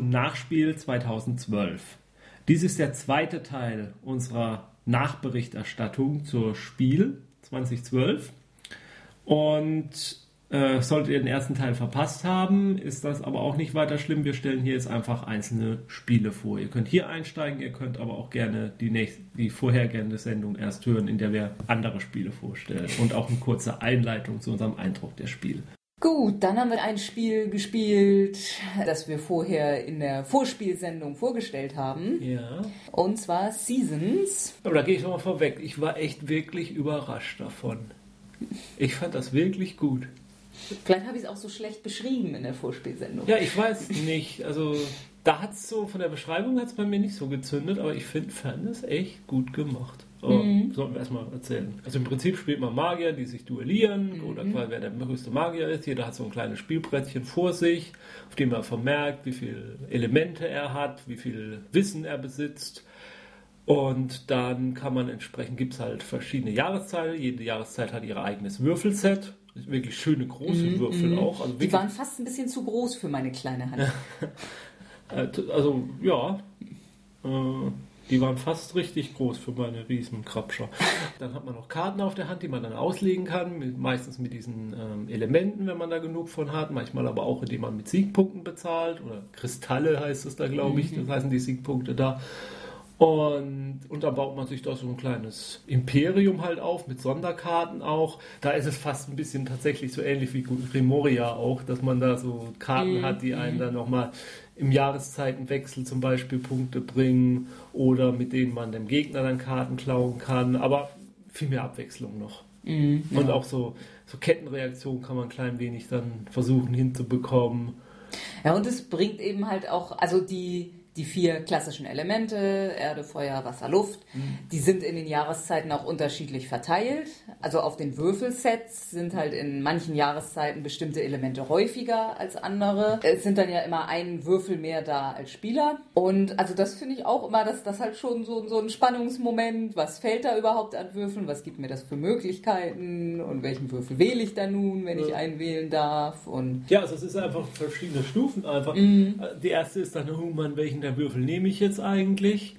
Nachspiel 2012. Dies ist der zweite Teil unserer Nachberichterstattung zur Spiel 2012. Und äh, solltet ihr den ersten Teil verpasst haben, ist das aber auch nicht weiter schlimm. Wir stellen hier jetzt einfach einzelne Spiele vor. Ihr könnt hier einsteigen, ihr könnt aber auch gerne die, nächste, die vorhergehende Sendung erst hören, in der wir andere Spiele vorstellen und auch eine kurze Einleitung zu unserem Eindruck der Spiele. Gut, dann haben wir ein Spiel gespielt, das wir vorher in der Vorspielsendung vorgestellt haben. Ja. Und zwar Seasons. Aber da gehe ich nochmal vorweg. Ich war echt wirklich überrascht davon. Ich fand das wirklich gut. Vielleicht habe ich es auch so schlecht beschrieben in der Vorspielsendung. Ja, ich weiß nicht. Also da hat es so, von der Beschreibung hat es bei mir nicht so gezündet, aber ich finde, fand es echt gut gemacht. Aber Mhm. sollten wir erstmal erzählen. Also im Prinzip spielt man Magier, die sich duellieren Mhm. oder quasi wer der größte Magier ist. Jeder hat so ein kleines Spielbrettchen vor sich, auf dem er vermerkt, wie viele Elemente er hat, wie viel Wissen er besitzt. Und dann kann man entsprechend, gibt es halt verschiedene Jahreszeiten. Jede Jahreszeit hat ihr eigenes Würfelset. Wirklich schöne große Würfel auch. Also Mhm, Die waren fast ein bisschen zu groß für meine kleine Hand. Äh, Also, ja. Äh, die waren fast richtig groß für meine Riesenkrabscher. Dann hat man noch Karten auf der Hand, die man dann auslegen kann. Mit, meistens mit diesen ähm, Elementen, wenn man da genug von hat. Manchmal aber auch, indem man mit Siegpunkten bezahlt. Oder Kristalle heißt es da, glaube ich. Das heißen die Siegpunkte da. Und, und dann baut man sich da so ein kleines Imperium halt auf, mit Sonderkarten auch. Da ist es fast ein bisschen tatsächlich so ähnlich wie Grimoria auch, dass man da so Karten hat, die einen dann nochmal im Jahreszeitenwechsel zum Beispiel Punkte bringen oder mit denen man dem Gegner dann Karten klauen kann. Aber viel mehr Abwechslung noch. Und auch so, so Kettenreaktionen kann man ein klein wenig dann versuchen hinzubekommen. Ja, und es bringt eben halt auch, also die, die vier klassischen Elemente, Erde, Feuer, Wasser, Luft, die sind in den Jahreszeiten auch unterschiedlich verteilt. Also auf den Würfelsets sind halt in manchen Jahreszeiten bestimmte Elemente häufiger als andere. Es sind dann ja immer ein Würfel mehr da als Spieler. Und also das finde ich auch immer, dass das halt schon so, so ein Spannungsmoment, was fällt da überhaupt an Würfeln, was gibt mir das für Möglichkeiten und welchen Würfel wähle ich da nun, wenn ich einen wählen darf und Ja, also es ist einfach verschiedene Stufen einfach. Die erste ist dann, oh Mann, welchen der Würfel nehme ich jetzt eigentlich?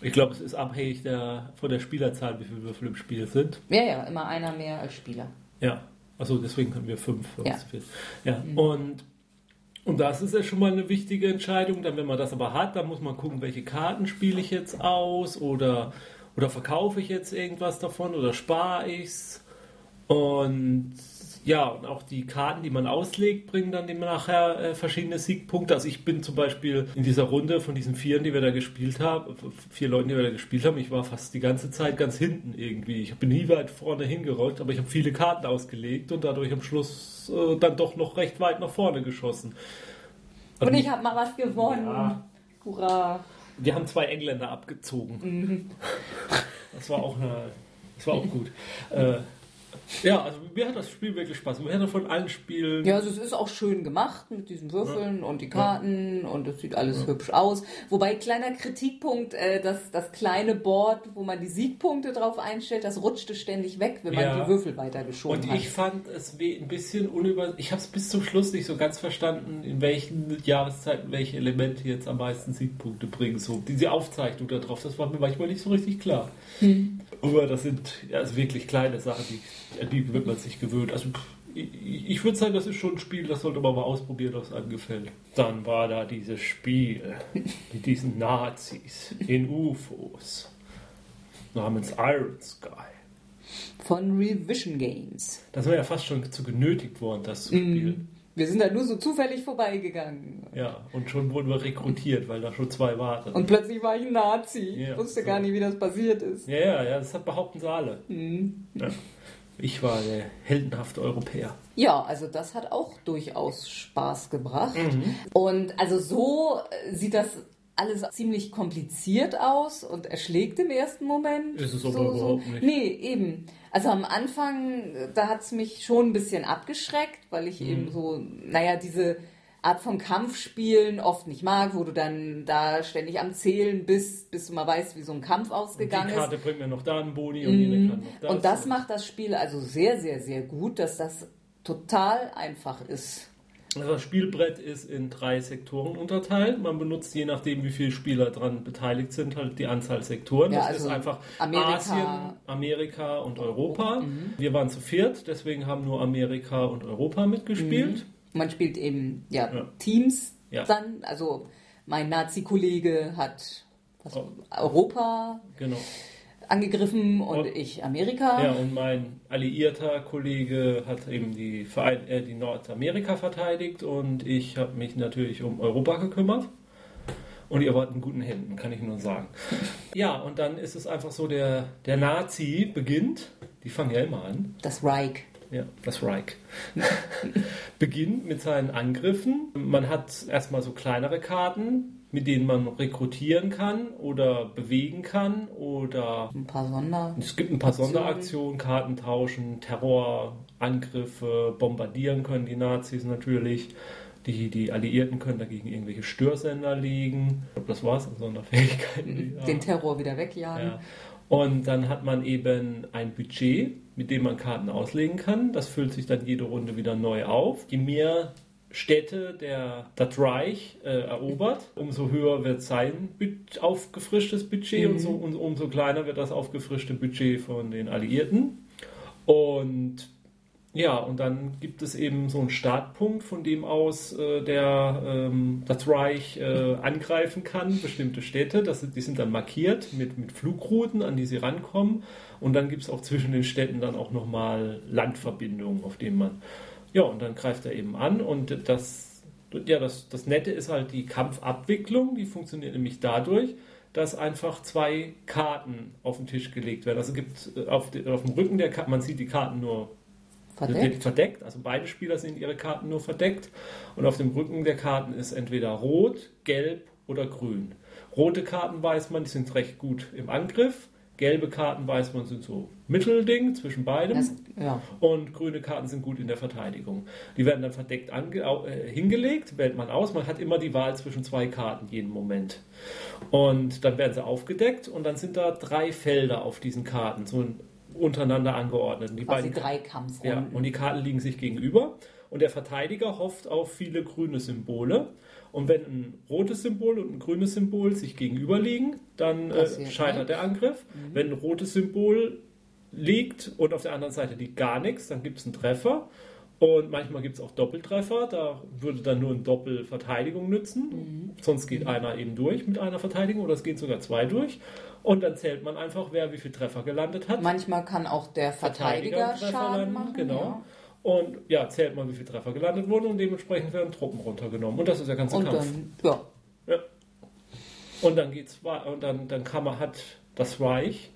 Ich glaube, es ist abhängig der, von der Spielerzahl, wie viele Würfel im Spiel sind. Ja, ja, immer einer mehr als Spieler. Ja, also deswegen haben wir fünf. Ja. es ja. Und, und das ist ja schon mal eine wichtige Entscheidung. Dann, wenn man das aber hat, dann muss man gucken, welche Karten spiele ich jetzt aus oder, oder verkaufe ich jetzt irgendwas davon oder spare ich's. Und ja, und auch die Karten, die man auslegt, bringen dann dem nachher äh, verschiedene Siegpunkte. Also ich bin zum Beispiel in dieser Runde von diesen Vieren, die wir da gespielt haben, vier Leuten, die wir da gespielt haben, ich war fast die ganze Zeit ganz hinten irgendwie. Ich bin nie weit vorne hingerollt, aber ich habe viele Karten ausgelegt und dadurch am Schluss äh, dann doch noch recht weit nach vorne geschossen. Und ich habe mal was gewonnen. Ja. Hurra. Wir haben zwei Engländer abgezogen. Das war auch eine, das war auch gut. Äh, ja, also mir hat das Spiel wirklich Spaß. Mir hat von allen Spielen Ja, also es ist auch schön gemacht mit diesen Würfeln und die Karten und es sieht alles hübsch aus. Wobei kleiner Kritikpunkt, äh, dass das kleine Board, wo man die Siegpunkte drauf einstellt, das rutschte ständig weg, wenn man Ja. die Würfel weitergeschoben Und hat. ich fand es ein bisschen unüber. Ich habe es bis zum Schluss nicht so ganz verstanden, in welchen Jahreszeiten welche Elemente jetzt am meisten Siegpunkte bringen. So diese Aufzeichnung da drauf, das war mir manchmal nicht so richtig klar. Aber das sind ja, also wirklich kleine Sachen, die, an die wird man sich gewöhnt. Also ich, ich würde sagen, das ist schon ein Spiel, das sollte man mal ausprobieren, ob es einem gefällt. Dann war da dieses Spiel mit diesen Nazis in UFOs namens Iron Sky. Von Revision Games. Da sind wir ja fast schon zu genötigt worden, das zu spielen. Wir sind da nur so zufällig vorbeigegangen. Ja, und schon wurden wir rekrutiert, weil da schon zwei waren. Und plötzlich war ich ein Nazi. Ja, ich wusste so. gar nicht, wie das passiert ist. ja, ja, ja, das hat behaupten sie alle. Mhm. Ja. Ich war der heldenhafte Europäer. Ja, also das hat auch durchaus Spaß gebracht. Mhm. Und also so äh, sieht das alles ziemlich kompliziert aus und erschlägt im ersten Moment. Ist es aber überhaupt nicht. Nee, eben. Also am Anfang, äh, da hat es mich schon ein bisschen abgeschreckt, weil ich Mhm. eben so, naja, diese Art von Kampfspielen oft nicht mag, wo du dann da ständig am Zählen bist, bis du mal weißt, wie so ein Kampf ausgegangen die ist. Karte bringt mir noch da einen Boni und jene kann noch das. Mhm. Und das macht das Spiel also sehr, sehr, sehr gut, dass das total einfach ist. Also das Spielbrett ist in drei Sektoren unterteilt. Man benutzt je nachdem, wie viele Spieler daran beteiligt sind, halt die Anzahl Sektoren. Ja, das also ist einfach Amerika- Asien, Amerika und Europa. Wir waren zu viert, deswegen haben nur Amerika und Europa mitgespielt. Man spielt eben ja, Ja. Teams Ja. dann. Also mein Nazi-Kollege hat was, Oh. Europa Genau. angegriffen und Oh. ich Amerika. Ja, und mein alliierter Kollege hat eben die, Verein äh, die Nordamerika verteidigt und ich habe mich natürlich um Europa gekümmert. Und ihr wart in guten Händen, kann ich nur sagen. Ja, und dann ist es einfach so, der, der Nazi beginnt, die fangen ja immer an, Das Reich. Ja, das Reich, beginnt mit seinen Angriffen. Man hat erstmal so kleinere Karten, mit denen man rekrutieren kann oder bewegen kann oder Ein paar Sonder. es gibt ein paar Aktionen. Sonderaktionen, Karten tauschen, Terrorangriffe, bombardieren können die Nazis natürlich. Die, die Alliierten können dagegen irgendwelche Störsender legen. Ich glaube, das war's an Sonderfähigkeiten. die- ja. Den Terror wieder wegjagen. Ja. Und dann hat man eben ein Budget, mit dem man Karten auslegen kann. Das füllt sich dann jede Runde wieder neu auf. Je mehr Städte der, das Reich äh, erobert, umso höher wird sein aufgefrischtes Budget und so, und umso kleiner wird das aufgefrischte Budget von den Alliierten. Und ja, und dann gibt es eben so einen Startpunkt, von dem aus äh, der, ähm, das Reich äh, angreifen kann, bestimmte Städte. Das, die sind dann markiert mit, mit Flugrouten, an die sie rankommen. Und dann gibt es auch zwischen den Städten dann auch nochmal Landverbindungen, auf denen man. Ja, und dann greift er eben an. Und das, ja, das, das Nette ist halt die Kampfabwicklung. Die funktioniert nämlich dadurch, dass einfach zwei Karten auf den Tisch gelegt werden. Also gibt äh, auf, auf dem Rücken der Karte, man sieht die Karten nur Verdeckt. verdeckt. Also beide Spieler sehen ihre Karten nur verdeckt. Und auf dem Rücken der Karten ist entweder rot, gelb oder grün. Rote Karten weiß man, die sind recht gut im Angriff. Gelbe Karten weiß man, sind so Mittelding zwischen beidem. Das, ja. Und grüne Karten sind gut in der Verteidigung. Die werden dann verdeckt ange äh, hingelegt, wählt man aus. Man hat immer die Wahl zwischen zwei Karten jeden Moment. Und dann werden sie aufgedeckt und dann sind da drei Felder auf diesen Karten, so untereinander angeordnet. Und Die Quasi beiden drei ja, Kampfrunden. und die Karten liegen sich gegenüber. Und der Verteidiger hofft auf viele grüne Symbole. Und wenn ein rotes Symbol und ein grünes Symbol sich gegenüber liegen, dann äh, scheitert der Angriff. Wenn ein rotes Symbol liegt und auf der anderen Seite liegt gar nichts, dann gibt es einen Treffer. Und manchmal gibt es auch Doppeltreffer, da würde dann nur ein Doppelverteidigung nützen. Sonst geht einer eben durch mit einer Verteidigung oder es gehen sogar zwei durch. Und dann zählt man einfach, wer wie viele Treffer gelandet hat. Manchmal kann auch der Verteidiger Treffer Schaden landen, machen. Genau. Und ja, zählt man, wie viele Treffer gelandet wurden und dementsprechend werden Truppen runtergenommen. Und das ist der ganze Ja. Und Kampf. dann, ja, Ja. Und dann geht's und dann, dann kann man, hat das Reich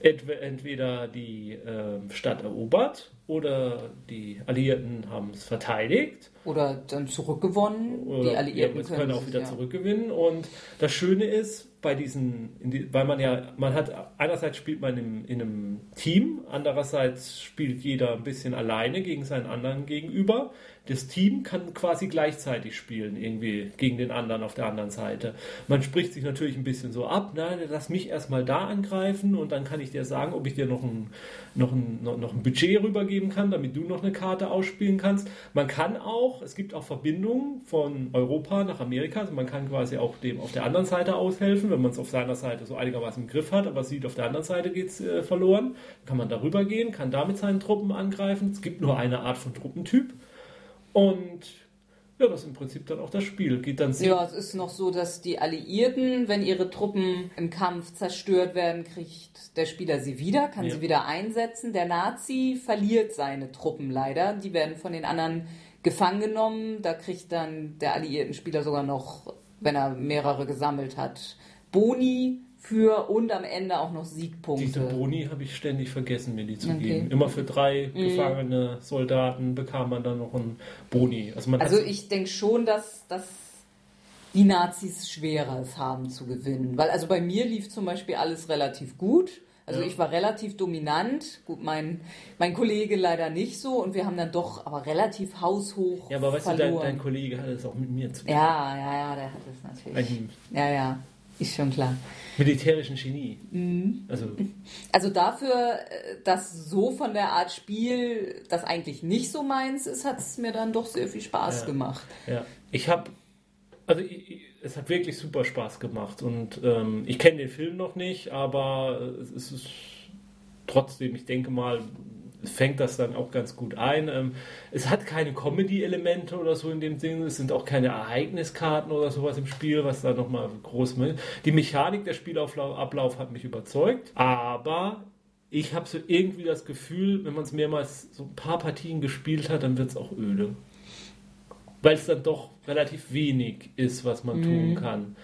entwe- entweder die ähm, Stadt erobert oder die Alliierten haben es verteidigt. oder dann zurückgewonnen. Oder, die Alliierten ja, es können auch wieder ja. zurückgewinnen. Und das Schöne ist, bei diesen, die, weil man ja, man hat, einerseits spielt man in, in einem Team, andererseits spielt jeder ein bisschen alleine gegen seinen anderen gegenüber. Das Team kann quasi gleichzeitig spielen, irgendwie gegen den anderen auf der anderen Seite. Man spricht sich natürlich ein bisschen so ab, na, lass mich erstmal da angreifen und dann kann ich dir sagen, ob ich dir noch ein, noch ein, noch, ein Budget rübergeben kann, damit du noch eine Karte ausspielen kannst. Man kann auch, es gibt auch Verbindungen von Europa nach Amerika, also man kann quasi auch dem auf der anderen Seite aushelfen, wenn man es auf seiner Seite so einigermaßen im Griff hat, aber sieht, auf der anderen Seite geht es äh, verloren. Kann man darüber gehen, kann da mit seinen Truppen angreifen. Es gibt nur eine Art von Truppentyp. Und ja, das ist im Prinzip dann auch das Spiel. Geht dann Ja, es ist noch so, dass die Alliierten, wenn ihre Truppen im Kampf zerstört werden, kriegt der Spieler sie wieder, kann Ja. sie wieder einsetzen. Der Nazi verliert seine Truppen leider. Die werden von den anderen gefangen genommen. Da kriegt dann der alliierten Spieler sogar noch, wenn er mehrere gesammelt hat, Boni für und am Ende auch noch Siegpunkte. Diese Boni habe ich ständig vergessen, mir die zu Okay. Mhm. geben. Immer für drei gefangene Soldaten bekam man dann noch einen Boni. Also, Also ich denke schon, dass, dass die Nazis schwerer es haben zu gewinnen. Weil also bei mir lief zum Beispiel alles relativ gut. Also Ja. ich war relativ dominant. Gut, mein, mein Kollege leider nicht so. Und wir haben dann doch aber relativ haushoch ja, aber weißt du, dein, verloren. dein Kollege hat es auch mit mir zu tun. ja, ja, ja, der hat es natürlich. Ein, Ja, ja. Ist schon klar. Militärischen Genie. Also, Also dafür, äh, dass so von der Art Spiel das eigentlich nicht so meins ist, hat es mir dann doch sehr viel Spaß Ja. gemacht. ja. Ich habe, also ich, ich- es hat wirklich super Spaß gemacht und ähm, ich kenne den Film noch nicht, aber es ist trotzdem, ich denke mal, fängt das dann auch ganz gut ein. Ähm, es hat keine Comedy-Elemente oder so in dem Sinne, es sind auch keine Ereigniskarten oder sowas im Spiel, was da nochmal groß mit. Die Mechanik der Spielablauf hat mich überzeugt, aber ich habe so irgendwie das Gefühl, wenn man es mehrmals so ein paar Partien gespielt hat, dann wird es auch öde. Weil es dann doch relativ wenig ist, was man tun kann.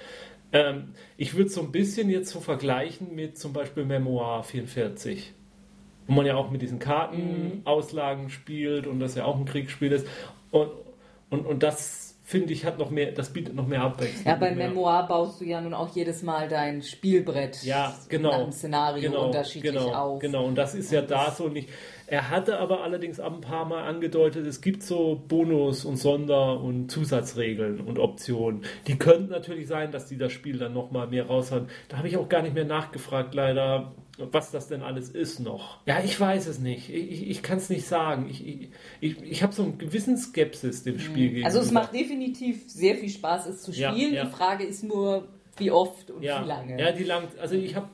Ähm, ich würde es so ein bisschen jetzt so vergleichen mit zum Beispiel Memoir 44 wo man ja auch mit diesen Kartenauslagen spielt und das ja auch ein Kriegsspiel ist. Und, und, und das finde ich hat noch mehr, das bietet noch mehr Abwechslung. Ja, bei mehr. Memoir baust du ja nun auch jedes Mal dein Spielbrett Ja, genau. nach dem Szenario genau, unterschiedlich genau, auf. Genau, und das ist ja da so nicht. Er hatte aber allerdings auch ein paar Mal angedeutet, es gibt so Bonus- und Sonder- und Zusatzregeln und Optionen. Die könnten natürlich sein, dass die das Spiel dann nochmal mehr raushauen. Da habe ich auch gar nicht mehr nachgefragt, leider, was das denn alles ist noch. Ja, ich weiß es nicht. Ich, ich, kann es nicht sagen. Ich, ich, ich, ich habe so einen gewissen Skepsis dem Spiel gegenüber. Also es macht definitiv sehr viel Spaß, es zu Ja, spielen. ja. Die Frage ist nur, wie oft und Ja, wie lange. ja, die Lang also ich habe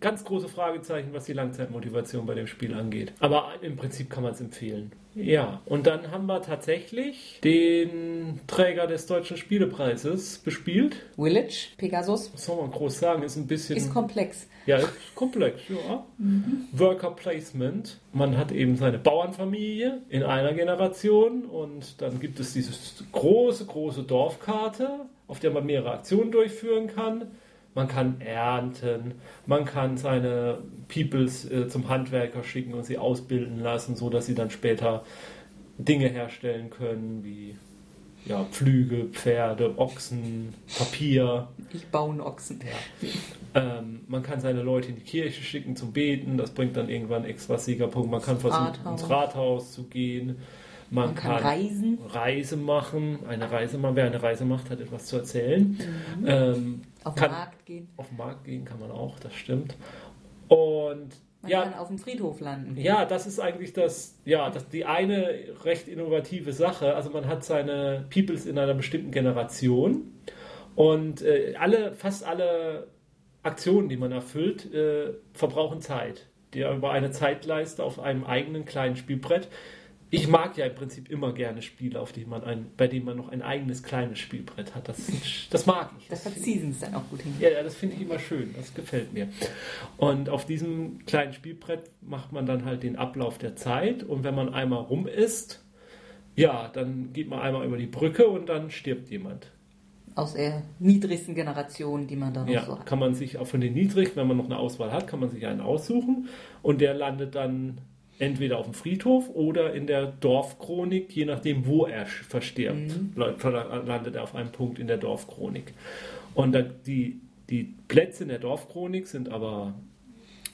ganz große Fragezeichen, was die Langzeitmotivation bei dem Spiel angeht. Aber im Prinzip kann man es empfehlen. Ja, und dann haben wir tatsächlich den Träger des Deutschen Spielepreises bespielt. Village, Pegasus, Was soll man groß sagen? Ist ein bisschen. ist komplex. ja, ist komplex, ja. Worker Placement. Man hat eben seine Bauernfamilie in einer Generation und dann gibt es diese große, große Dorfkarte, auf der man mehrere Aktionen durchführen kann. Man kann ernten, man kann seine Peoples äh, zum Handwerker schicken und sie ausbilden lassen, so dass sie dann später Dinge herstellen können, wie ja, Pflüge, Pferde, Ochsen, Papier. Ich baue einen Ochsen. Ähm, man kann seine Leute in die Kirche schicken zum Beten, das bringt dann irgendwann extra Siegerpunkt. Man kann versuchen, Rathaus. ins Rathaus zu gehen. Man, Man kann reisen. Reise machen. Eine Reise machen. Wer eine Reise macht, hat etwas zu erzählen. Ähm, Mhm. Auf den kann Markt gehen. auf den Markt gehen kann man auch, das stimmt. Und Man ja, kann auf dem Friedhof landen. ja, das ist eigentlich das, ja, das die eine recht innovative Sache. Also man hat seine Peoples in einer bestimmten Generation und äh, alle, fast alle Aktionen, die man erfüllt, äh, verbrauchen Zeit. Die über eine Zeitleiste auf einem eigenen kleinen Spielbrett. Ich mag ja im Prinzip immer gerne Spiele, auf die man ein, bei denen man noch ein eigenes kleines Spielbrett hat. Das, das mag ich. Das hat Seasons dann auch gut hin. Ja, das finde ich immer schön. Das gefällt mir. Und auf diesem kleinen Spielbrett macht man dann halt den Ablauf der Zeit. Und wenn man einmal rum ist, ja, dann geht man einmal über die Brücke und dann stirbt jemand. Aus der niedrigsten Generation, die man da noch Ja, so hat. kann man sich auch von den niedrig, wenn man noch eine Auswahl hat, kann man sich einen aussuchen. Und der landet dann entweder auf dem Friedhof oder in der Dorfchronik, je nachdem, wo er verstirbt, la- landet er auf einem Punkt in der Dorfchronik. Und die, die Plätze in der Dorfchronik sind aber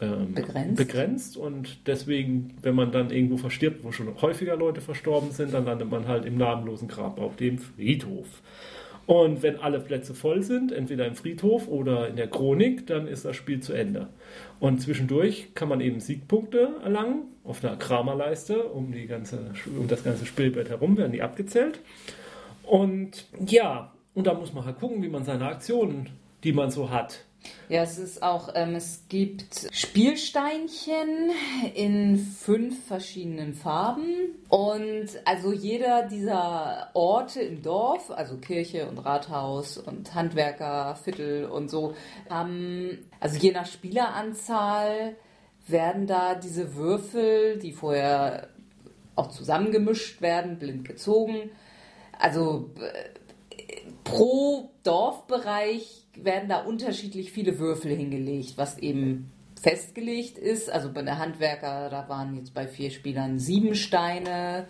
ähm, Begrenzt. begrenzt und deswegen, wenn man dann irgendwo verstirbt, wo schon häufiger Leute verstorben sind, dann landet man halt im namenlosen Grab auf dem Friedhof. Und wenn alle Plätze voll sind, entweder im Friedhof oder in der Chronik, dann ist das Spiel zu Ende. Und zwischendurch kann man eben Siegpunkte erlangen auf einer Kramerleiste um, die ganze, um das ganze Spielbrett herum, werden die abgezählt. Und ja, und da muss man halt gucken, wie man seine Aktionen, die man so hat, Ja, es ist auch, ähm, es gibt Spielsteinchen in fünf verschiedenen Farben. Und also jeder dieser Orte im Dorf, also Kirche und Rathaus und Handwerker, Viertel und so, haben, also je nach Spieleranzahl werden da diese Würfel, die vorher auch zusammengemischt werden, blind gezogen. Also pro Dorfbereich werden da unterschiedlich viele Würfel hingelegt, was eben festgelegt ist. Also bei der Handwerker, da waren jetzt bei vier Spielern sieben Steine.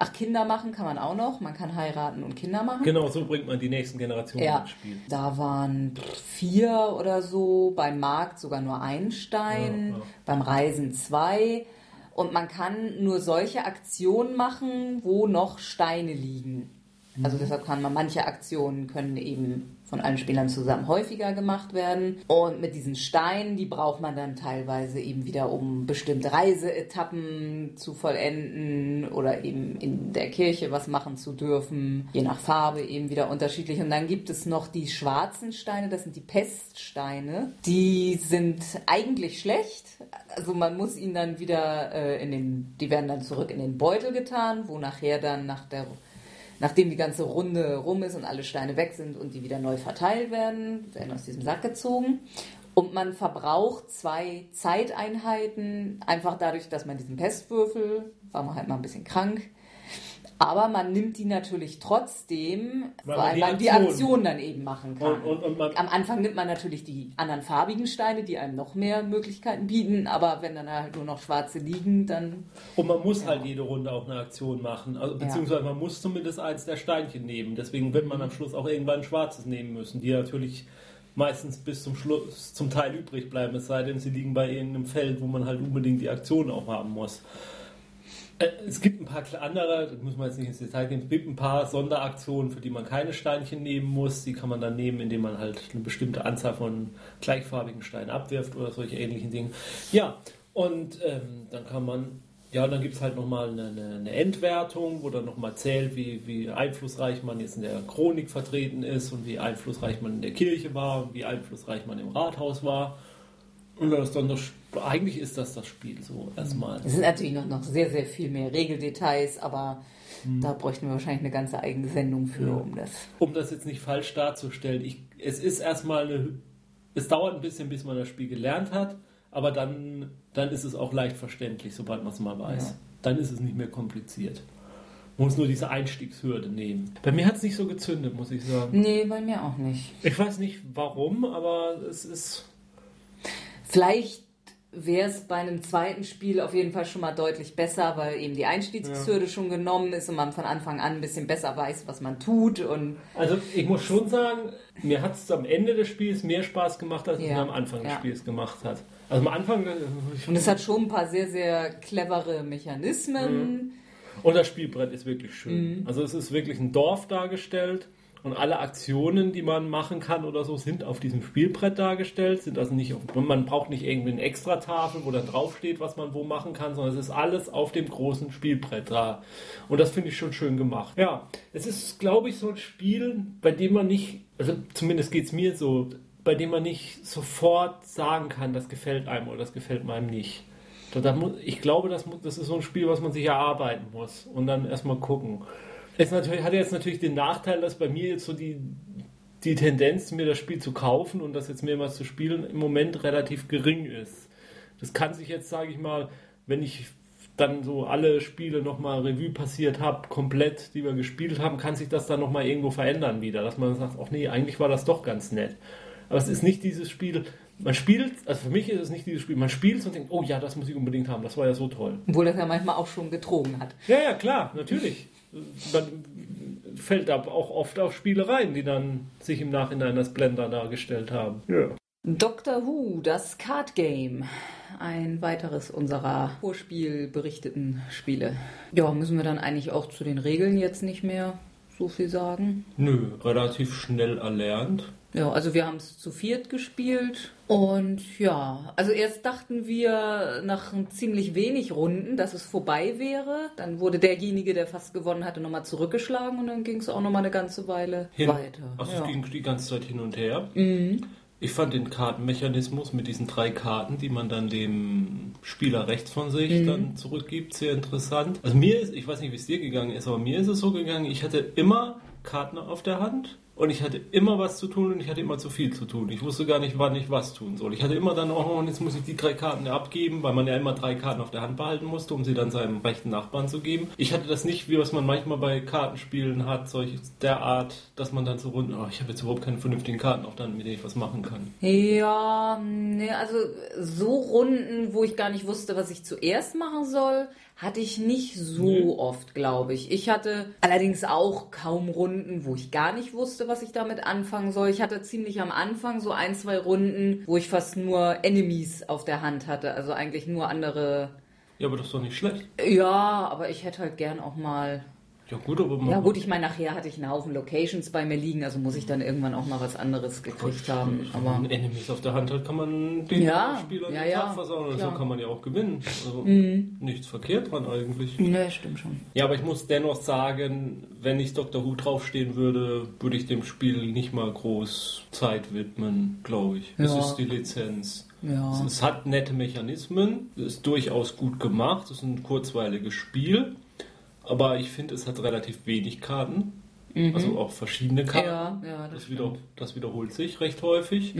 Ach, Kinder machen kann man auch noch. Man kann heiraten und Kinder machen. Genau, so bringt man die nächsten Generationen Ja, ins Spiel. da waren vier oder so, beim Markt sogar nur ein Stein, Ja, ja. beim Reisen zwei. Und man kann nur solche Aktionen machen, wo noch Steine liegen. Also Mhm. deshalb kann man, manche Aktionen können eben von allen Spielern zusammen häufiger gemacht werden. Und mit diesen Steinen, die braucht man dann teilweise eben wieder, um bestimmte Reiseetappen zu vollenden oder eben in der Kirche was machen zu dürfen. Je nach Farbe eben wieder unterschiedlich. Und dann gibt es noch die schwarzen Steine, das sind die Peststeine. Die sind eigentlich schlecht. Also man muss ihn dann wieder äh, in den, die werden dann zurück in den Beutel getan, wo nachher dann nach der nachdem die ganze Runde rum ist und alle Steine weg sind und die wieder neu verteilt werden, werden aus diesem Sack gezogen. Und man verbraucht zwei Zeiteinheiten, einfach dadurch, dass man diesen Pestwürfel, war man halt mal ein bisschen krank, aber man nimmt die natürlich trotzdem, weil, weil man die Aktion. Aktion dann eben machen kann. Und, und, und Am Anfang nimmt man natürlich die anderen farbigen Steine, die einem noch mehr Möglichkeiten bieten, aber wenn dann halt nur noch schwarze liegen, dann. Und man muss ja. halt jede Runde auch eine Aktion machen. Also, beziehungsweise ja. man muss zumindest eins der Steinchen nehmen. Deswegen wird man am Schluss auch irgendwann ein schwarzes nehmen müssen, die natürlich meistens bis zum Schluss zum Teil übrig bleiben, es sei denn, sie liegen bei irgendeinem Feld, wo man halt unbedingt die Aktion auch haben muss. Äh, es gibt ein paar andere, das muss man jetzt nicht ins Detail gehen, es gibt ein paar Sonderaktionen, für die man keine Steinchen nehmen muss. Die kann man dann nehmen, indem man halt eine bestimmte Anzahl von gleichfarbigen Steinen abwirft oder solche ähnlichen Dinge. Ja, und ähm, dann kann man, ja, dann gibt es halt nochmal eine, eine, Endwertung, wo dann nochmal zählt, wie, wie einflussreich man jetzt in der Chronik vertreten ist und wie einflussreich man in der Kirche war und wie einflussreich man im Rathaus war. Und das dann das, eigentlich ist das das Spiel so erstmal. Es sind natürlich noch, noch sehr, sehr viel mehr Regeldetails, aber hm. da bräuchten wir wahrscheinlich eine ganze eigene Sendung für, ja. um das. Um das jetzt nicht falsch darzustellen, ich, es ist erstmal eine. Es dauert ein bisschen, bis man das Spiel gelernt hat, aber dann, dann ist es auch leicht verständlich, sobald man es mal weiß. Ja. Dann ist es nicht mehr kompliziert. Man muss nur diese Einstiegshürde nehmen. Bei mir hat es nicht so gezündet, muss ich sagen. Nee, bei mir auch nicht. Ich weiß nicht warum, aber es ist Vielleicht wäre es bei einem zweiten Spiel auf jeden Fall schon mal deutlich besser, weil eben die Einstiegshürde ja. schon genommen ist und man von Anfang an ein bisschen besser weiß, was man tut. Und also ich muss schon sagen, mir hat es am Ende des Spiels mehr Spaß gemacht, als ja. es mir am Anfang ja. des Spiels gemacht hat. Also am Anfang... Äh, und es hat schon ein paar sehr, sehr clevere Mechanismen. Mhm. Und das Spielbrett ist wirklich schön. Mhm. Also es ist wirklich ein Dorf dargestellt und alle Aktionen, die man machen kann oder so, sind auf diesem Spielbrett dargestellt. Sind also nicht auf, man braucht nicht irgendwie eine Extratafel, wo dann draufsteht, was man wo machen kann, sondern es ist alles auf dem großen Spielbrett da. Und das finde ich schon schön gemacht. Ja, es ist, glaube ich, so ein Spiel, bei dem man nicht, also zumindest geht es mir so, bei dem man nicht sofort sagen kann, das gefällt einem oder das gefällt einem nicht. Ich glaube, das ist so ein Spiel, was man sich erarbeiten muss und dann erstmal gucken. Es natürlich, hat jetzt natürlich den Nachteil, dass bei mir jetzt so die, die Tendenz, mir das Spiel zu kaufen und das jetzt mehrmals zu spielen, im Moment relativ gering ist. Das kann sich jetzt, sage ich mal, wenn ich dann so alle Spiele nochmal Revue passiert habe, komplett, die wir gespielt haben, kann sich das dann nochmal irgendwo verändern wieder, dass man sagt, ach nee, eigentlich war das doch ganz nett. Aber es ist nicht dieses Spiel, man spielt, also für mich ist es nicht dieses Spiel, man spielt und denkt, oh ja, das muss ich unbedingt haben, das war ja so toll. Obwohl das ja manchmal auch schon getrogen hat. Ja, ja, klar, natürlich man fällt aber auch oft auf Spielereien, die dann sich im Nachhinein als Blender dargestellt haben. Ja. Doctor Who, das Card Game. Ein weiteres unserer vorspielberichteten Spiele. Ja, müssen wir dann eigentlich auch zu den Regeln jetzt nicht mehr so viel sagen? Nö, relativ schnell erlernt. Ja, also wir haben es zu viert gespielt und ja, also erst dachten wir nach ziemlich wenig Runden, dass es vorbei wäre. Dann wurde derjenige, der fast gewonnen hatte, nochmal zurückgeschlagen und dann ging es auch nochmal eine ganze Weile hin. weiter. Also ja. es ging die ganze Zeit hin und her. Mhm. Ich fand den Kartenmechanismus mit diesen drei Karten, die man dann dem Spieler rechts von sich mhm. dann zurückgibt, sehr interessant. Also mir ist, ich weiß nicht, wie es dir gegangen ist, aber mir ist es so gegangen, ich hatte immer Karten auf der Hand und ich hatte immer was zu tun und ich hatte immer zu viel zu tun. Ich wusste gar nicht, wann ich was tun soll. Ich hatte immer dann, oh, und jetzt muss ich die drei Karten abgeben, weil man ja immer drei Karten auf der Hand behalten musste, um sie dann seinem rechten Nachbarn zu geben. Ich hatte das nicht, wie was man manchmal bei Kartenspielen hat, solche der Art, dass man dann so rund, oh, ich habe jetzt überhaupt keine vernünftigen Karten auf der mit denen ich was machen kann. Ja, ne, also so Runden, wo ich gar nicht wusste, was ich zuerst machen soll, hatte ich nicht so nee. oft, glaube ich. Ich hatte allerdings auch kaum Runden, wo ich gar nicht wusste, was ich damit anfangen soll. Ich hatte ziemlich am Anfang so ein, zwei Runden, wo ich fast nur Enemies auf der Hand hatte. Also eigentlich nur andere. Ja, aber das ist doch nicht schlecht. Ja, aber ich hätte halt gern auch mal Ja gut, aber man Ja gut, ich meine, nachher hatte ich einen Haufen Locations bei mir liegen, also muss ich dann irgendwann auch mal was anderes gekriegt haben. Wenn man Aber Enemies auf der Hand hat, kann man den Ja, Spieler ja, den ja, Tag versauen. Und so. Mhm. kann man ja auch gewinnen. Also nichts verkehrt dran eigentlich. ne, stimmt schon. Ja, aber ich muss dennoch sagen, wenn ich Dr. Who draufstehen würde, würde ich dem Spiel nicht mal groß Zeit widmen, glaube ich. Es Ja. ist die Lizenz. Ja. Es, es hat nette Mechanismen, es ist durchaus gut gemacht, es ist ein kurzweiliges Spiel, aber ich finde, es hat relativ wenig Karten. Also auch verschiedene Karten. Mhm. Ja, ja, das Das, wieder. Mhm. das wiederholt sich recht häufig.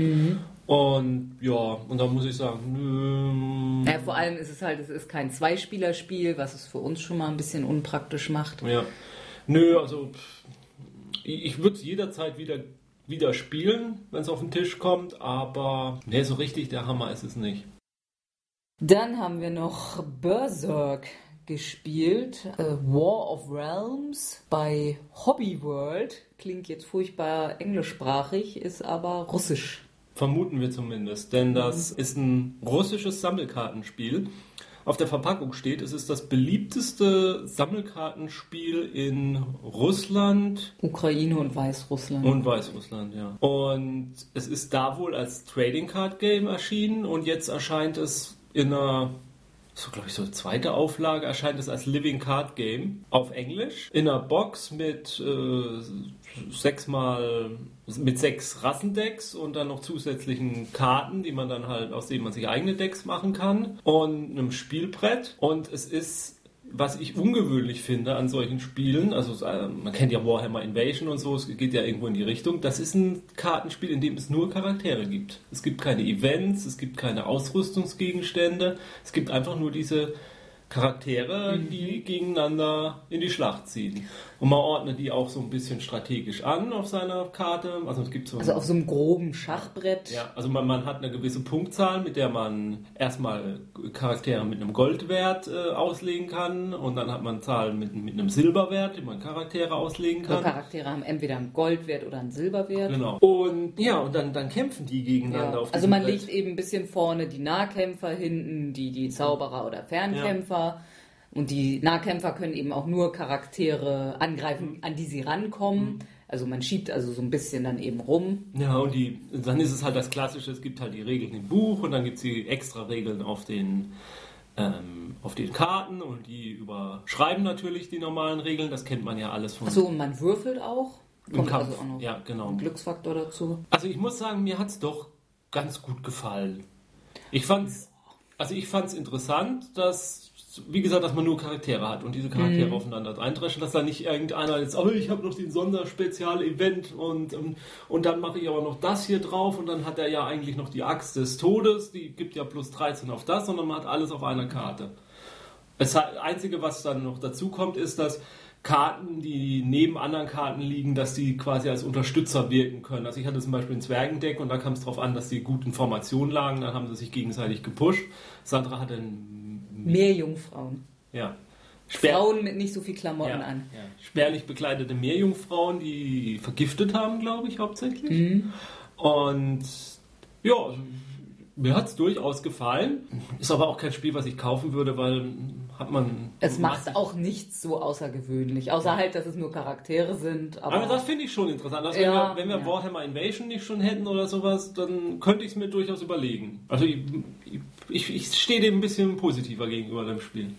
Und ja, und da muss ich sagen, nö, Ja, vor allem ist es halt, es ist kein Zweispielerspiel, was es für uns schon mal ein bisschen unpraktisch macht. Ja. Nö, also ich würde es jederzeit wieder, wieder spielen, wenn es auf den Tisch kommt, aber nee, so richtig der Hammer ist es nicht. Dann haben wir noch Berserk gespielt, äh, War of Realms bei Hobby World. Klingt jetzt furchtbar englischsprachig, ist aber russisch. Vermuten wir zumindest, denn das ist ein russisches Sammelkartenspiel. Auf der Verpackung steht, es ist das beliebteste Sammelkartenspiel in Russland Ukraine und Weißrussland. und Weißrussland, ja. Und es ist da wohl als Trading Card Game erschienen und jetzt erscheint es in einer, so glaube ich, so zweite Auflage, erscheint es als Living Card Game auf Englisch. In einer Box mit äh, sechsmal, mit sechs Rassendecks und dann noch zusätzlichen Karten, die man dann halt, aus denen man sich eigene Decks machen kann und einem Spielbrett. Und es ist was ich ungewöhnlich finde an solchen Spielen, also äh, man kennt ja Warhammer Invasion und so, es geht ja irgendwo in die Richtung, das ist ein Kartenspiel, in dem es nur Charaktere gibt. Es gibt keine Events, es gibt keine Ausrüstungsgegenstände, es gibt einfach nur diese Charaktere, die gegeneinander in die Schlacht ziehen. Und man ordnet die auch so ein bisschen strategisch an auf seiner Karte. Also es gibt so Also auf so einem groben Schachbrett. ja, also man, man hat eine gewisse Punktzahl, mit der man erstmal Charaktere mit einem Goldwert äh, auslegen kann und dann hat man Zahlen mit, mit einem Silberwert, die man Charaktere auslegen So kann. Charaktere haben entweder einen Goldwert oder einen Silberwert. Genau. Und ja, und dann, dann kämpfen die gegeneinander Ja. auf Also man Brett. legt eben ein bisschen vorne die Nahkämpfer hinten, die, die Zauberer oder Fernkämpfer. Und die Nahkämpfer können eben auch nur Charaktere angreifen, an die sie rankommen. Also man schiebt also so ein bisschen dann eben rum. Ja, und die, dann ist es halt das Klassische, es gibt halt die Regeln im Buch und dann gibt es die extra Regeln auf den, ähm, auf den Karten und die überschreiben natürlich die normalen Regeln, das kennt man ja alles von Achso, und man würfelt auch. im Kommt Kampf. also auch noch ja, genau. Glücksfaktor dazu. Also ich muss sagen, mir hat es doch ganz gut gefallen. Ich fand's, also ich fand's interessant, dass, wie gesagt, dass man nur Charaktere hat und diese Charaktere aufeinander eintreffen, dass da nicht irgendeiner jetzt, oh, ich habe noch den Sonderspezial-Event und, ähm, und dann mache ich aber noch das hier drauf und dann hat er ja eigentlich noch die Axt des Todes, die gibt ja plus 13 auf das, sondern man hat alles auf einer Karte. Das Einzige, was dann noch dazu kommt, ist, dass Karten, die neben anderen Karten liegen, dass die quasi als Unterstützer wirken können. Also ich hatte zum Beispiel ein Zwergendeck und da kam es darauf an, dass die gut in Formation lagen, dann haben sie sich gegenseitig gepusht. Sandra hatte ein, Mehr Jungfrauen. ja, spär- Frauen mit nicht so viel Klamotten ja, an. ja, spärlich bekleidete Meerjungfrauen, die vergiftet haben, glaube ich, hauptsächlich. Mhm. Und ja, also, mir hat es durchaus gefallen. Ist aber auch kein Spiel, was ich kaufen würde, weil hat man. Es macht auch nichts so außergewöhnlich, außer halt, dass es nur Charaktere sind. Aber, Aber das finde ich schon interessant. Also Ja, wenn wir, wenn wir ja. Warhammer Invasion nicht schon hätten oder sowas, dann könnte ich es mir durchaus überlegen. Also ich, ich, ich stehe dem ein bisschen positiver gegenüber dem Spiel.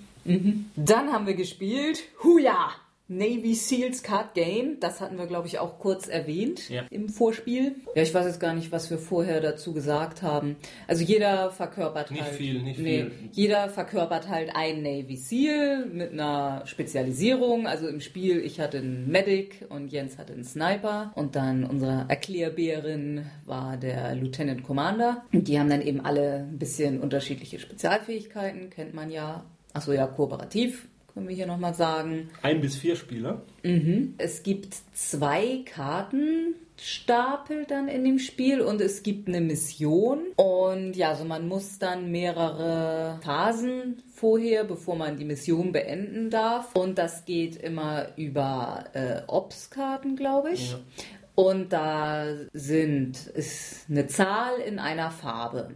Dann haben wir gespielt Huya! Navy Seals Card Game. Das hatten wir, glaube ich, auch kurz erwähnt Ja. im Vorspiel. Ja, ich weiß jetzt gar nicht, was wir vorher dazu gesagt haben. Also jeder verkörpert Nicht halt. viel, nicht nee, viel. Jeder verkörpert halt ein Navy Seal mit einer Spezialisierung. Also im Spiel, ich hatte einen Medic und Jens hatte einen Sniper. Und dann unsere Erklärbärin war der Lieutenant Commander. Und die haben dann eben alle ein bisschen unterschiedliche Spezialfähigkeiten, kennt man ja. Achso, ja, kooperativ, können wir hier nochmal sagen. Ein bis vier Spieler. Es gibt zwei Kartenstapel dann in dem Spiel und es gibt eine Mission. Und ja, also man muss dann mehrere Phasen vorher, bevor man die Mission beenden darf. Und das geht immer über äh, Ops-Karten, glaube ich. Ja. Und da sind, ist eine Zahl in einer Farbe.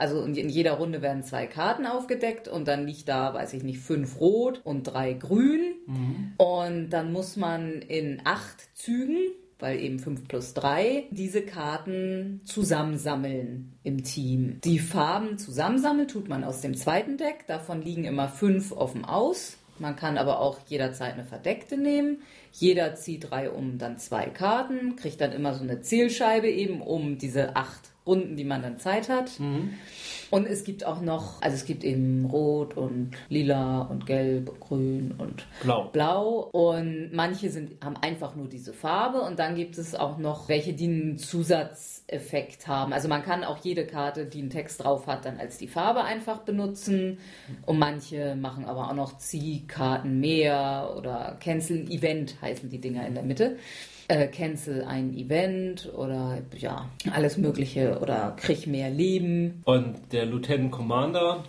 Also in jeder Runde werden zwei Karten aufgedeckt und dann liegt da, weiß ich nicht, fünf rot und drei grün. Und dann muss man in acht Zügen, weil eben 5 plus 3, diese Karten zusammensammeln im Team. Die Farben zusammensammeln tut man aus dem zweiten Deck. Davon liegen immer fünf offen aus. Man kann aber auch jederzeit eine verdeckte nehmen. Jeder zieht drei um dann zwei Karten, kriegt dann immer so eine Zählscheibe eben um diese acht Runden, die man dann Zeit hat. Und es gibt auch noch, also es gibt eben Rot und Lila und Gelb und Grün und Blau. Blau. Und manche sind, haben einfach nur diese Farbe. Und dann gibt es auch noch welche, die einen Zusatzeffekt haben. Also man kann auch jede Karte, die einen Text drauf hat, dann als die Farbe einfach benutzen. Und manche machen aber auch noch Ziehkarten mehr oder Cancel Event heißen die Dinger in der Mitte äh, cancel ein Event oder ja, alles Mögliche oder krieg mehr Leben. Und der Lieutenant Commander,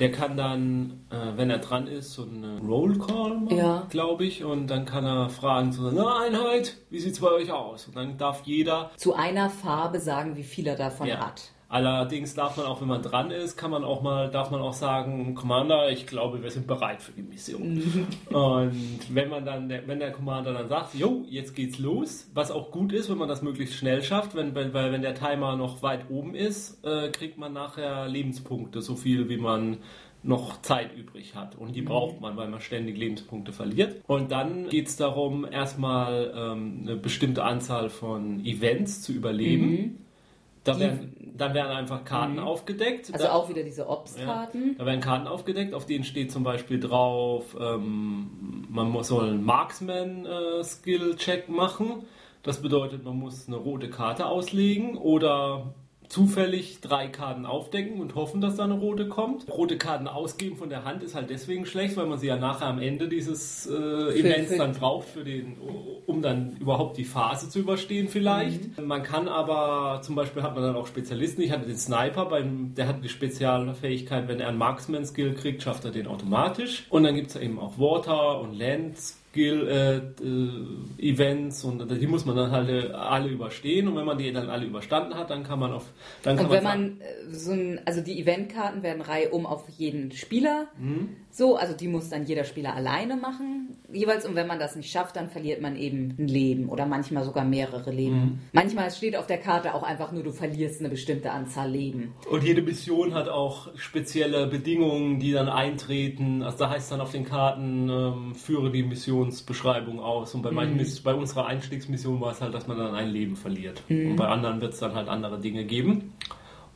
der kann dann, äh, wenn er dran ist, so eine Roll Call machen, Ja. glaube ich. Und dann kann er fragen, so, na Einheit, wie sieht's bei euch aus? Und dann darf jeder Zu einer Farbe sagen, wie viel er davon Ja. hat. Allerdings darf man auch, wenn man dran ist, kann man auch mal, darf man auch sagen, Commander, ich glaube, wir sind bereit für die Mission. Und wenn man dann, der- wenn der Commander dann sagt, jo, jetzt geht's los, was auch gut ist, wenn man das möglichst schnell schafft, wenn, weil wenn der Timer noch weit oben ist, äh, kriegt man nachher Lebenspunkte, so viel wie man noch Zeit übrig hat. Und die braucht man, weil man ständig Lebenspunkte verliert. Und dann geht's darum, erstmal ähm, eine bestimmte Anzahl von Events zu überleben. Da Die- werden, dann werden einfach Karten aufgedeckt. Also da, auch wieder diese Obstkarten. da werden Karten aufgedeckt, auf denen steht zum Beispiel drauf, ähm, man muss, soll einen Marksman-Skill-Check machen. Das bedeutet, man muss eine rote Karte auslegen oder zufällig drei Karten aufdecken und hoffen, dass da eine rote kommt. Rote Karten ausgeben von der Hand ist halt deswegen schlecht, weil man sie ja nachher am Ende dieses äh, Events dann braucht, für den, um dann überhaupt die Phase zu überstehen vielleicht. Man kann aber, zum Beispiel hat man dann auch Spezialisten. Ich hatte den Sniper, beim, der hat die Spezialfähigkeit, wenn er einen Marksman-Skill kriegt, schafft er den automatisch. Und dann gibt es eben auch Water und Land Skill äh, äh, Events und die muss man dann halt äh, alle überstehen und wenn man die dann alle überstanden hat, dann kann man auf dann kann Und wenn sagen- man äh, so ein, also die Eventkarten werden Reihe um auf jeden Spieler. Mhm. So, also die muss dann jeder Spieler alleine machen, jeweils. Und wenn man das nicht schafft, dann verliert man eben ein Leben oder manchmal sogar mehrere Leben. Mhm. Manchmal steht auf der Karte auch einfach nur, du verlierst eine bestimmte Anzahl Leben. Und jede Mission hat auch spezielle Bedingungen, die dann eintreten. Also da heißt dann auf den Karten, ähm, führe die Missionsbeschreibung aus. Und bei, manchen Miss bei unserer Einstiegsmission war es halt, dass man dann ein Leben verliert. Und bei anderen wird es dann halt andere Dinge geben.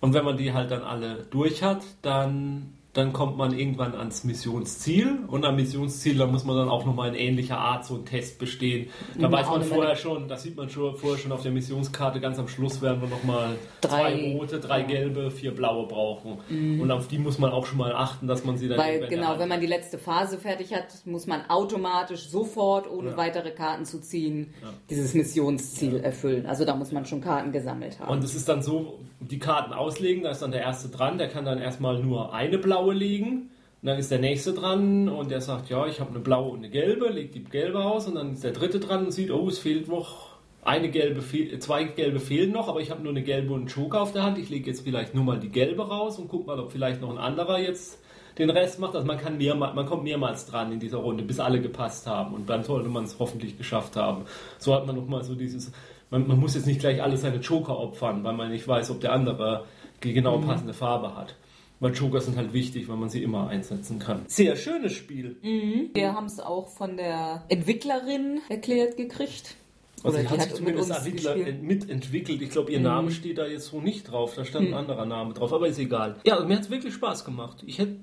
Und wenn man die halt dann alle durch hat, dann, dann kommt man irgendwann ans Missionsziel. Und am Missionsziel, da muss man dann auch nochmal in ähnlicher Art so einen Test bestehen. Da Mhm, weiß man vorher schon, das sieht man schon vorher schon auf der Missionskarte, ganz am Schluss werden wir nochmal zwei Drei. rote, drei gelbe, vier blaue brauchen. Und auf die muss man auch schon mal achten, dass man sie dann Weil genau, wenn man die letzte Phase fertig hat, muss man automatisch sofort, ohne Ja. weitere Karten zu ziehen, dieses Missionsziel erfüllen. Also da muss man schon Karten gesammelt haben. Und es ist dann so, die Karten auslegen, da ist dann der erste dran, der kann dann erstmal nur eine blaue legen. Und dann ist der nächste dran und der sagt, ja, ich habe eine blaue und eine gelbe, legt die gelbe aus und dann ist der dritte dran und sieht, oh, es fehlt noch eine gelbe, zwei gelbe fehlen noch, aber ich habe nur eine gelbe und einen Joker auf der Hand. Ich lege jetzt vielleicht nur mal die gelbe raus und guck mal, ob vielleicht noch ein anderer jetzt den Rest macht. Also man kann mehrmal, man kommt mehrmals dran in dieser Runde, bis alle gepasst haben und dann sollte man es hoffentlich geschafft haben. So hat man nochmal so dieses, man, man muss jetzt nicht gleich alle seine Joker opfern, weil man nicht weiß, ob der andere die genau passende Farbe hat. Weil Joker sind halt wichtig, weil man sie immer einsetzen kann. Sehr schönes Spiel. Wir haben es auch von der Entwicklerin erklärt gekriegt. Also Oder hat sich zumindest gespielt. mitentwickelt. Ich glaube, ihr Name steht da jetzt so nicht drauf. Da stand ein anderer Name drauf, aber ist egal. Ja, also mir hat es wirklich Spaß gemacht. Ich hätte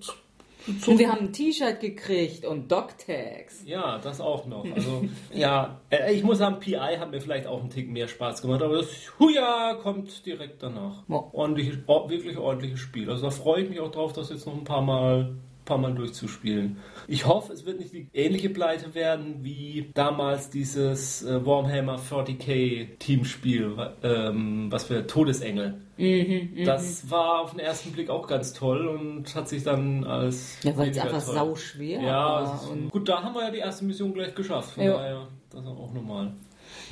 Und wir haben ein T-Shirt gekriegt und Dog-Tags. Ja, das auch noch. Also, ja, äh, ich muss sagen, PI hat mir vielleicht auch einen Tick mehr Spaß gemacht, aber das Huja kommt direkt danach. Ja. Ordentliches, or- wirklich ordentliches Spiel. Also da freue ich mich auch drauf, das jetzt noch ein paar Mal, paar Mal durchzuspielen. Ich hoffe, es wird nicht die ähnliche Pleite werden wie damals dieses äh, Warhammer 40k Teamspiel, ähm, was für Todesengel. Mhm, das war auf den ersten Blick auch ganz toll und hat sich dann als Ja, weil es einfach toll. sauschwer Ja, ist, gut, da haben wir ja die erste Mission gleich geschafft. Von Ja. daher, das ist auch normal.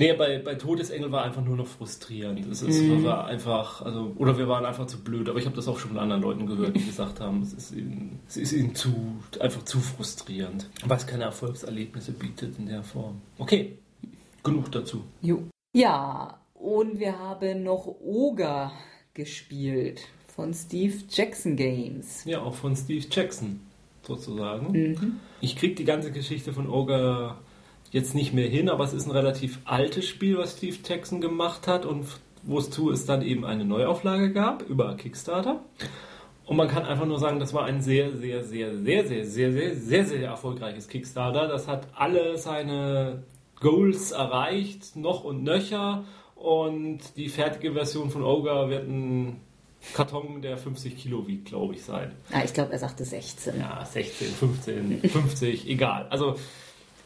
Nee, bei, bei Todesengel war einfach nur noch frustrierend. Es ist, mhm. war einfach, also, oder wir waren einfach zu blöd, aber ich habe das auch schon von anderen Leuten gehört, die gesagt haben, es ist ihnen, es ist ihnen zu, einfach zu frustrierend, was keine Erfolgserlebnisse bietet in der Form. Okay, genug dazu. Jo. Ja, und wir haben noch Oga gespielt von Steve Jackson Games. Ja, auch von Steve Jackson sozusagen. Mhm. Ich kriege die ganze Geschichte von Oga jetzt nicht mehr hin, aber es ist ein relativ altes Spiel, was Steve Jackson gemacht hat und wozu es dann eben eine Neuauflage gab über Kickstarter. Und man kann einfach nur sagen, das war ein sehr, sehr, sehr, sehr, sehr, sehr, sehr, sehr, sehr erfolgreiches Kickstarter. Das hat alle seine Goals erreicht, noch und nöcher. Und die fertige Version von Ogre wird ein Karton, der 50 Kilo wiegt, glaube ich, sein. Ah, ich glaube, er sagte 16. Ja, 16, 15, 50, egal. Also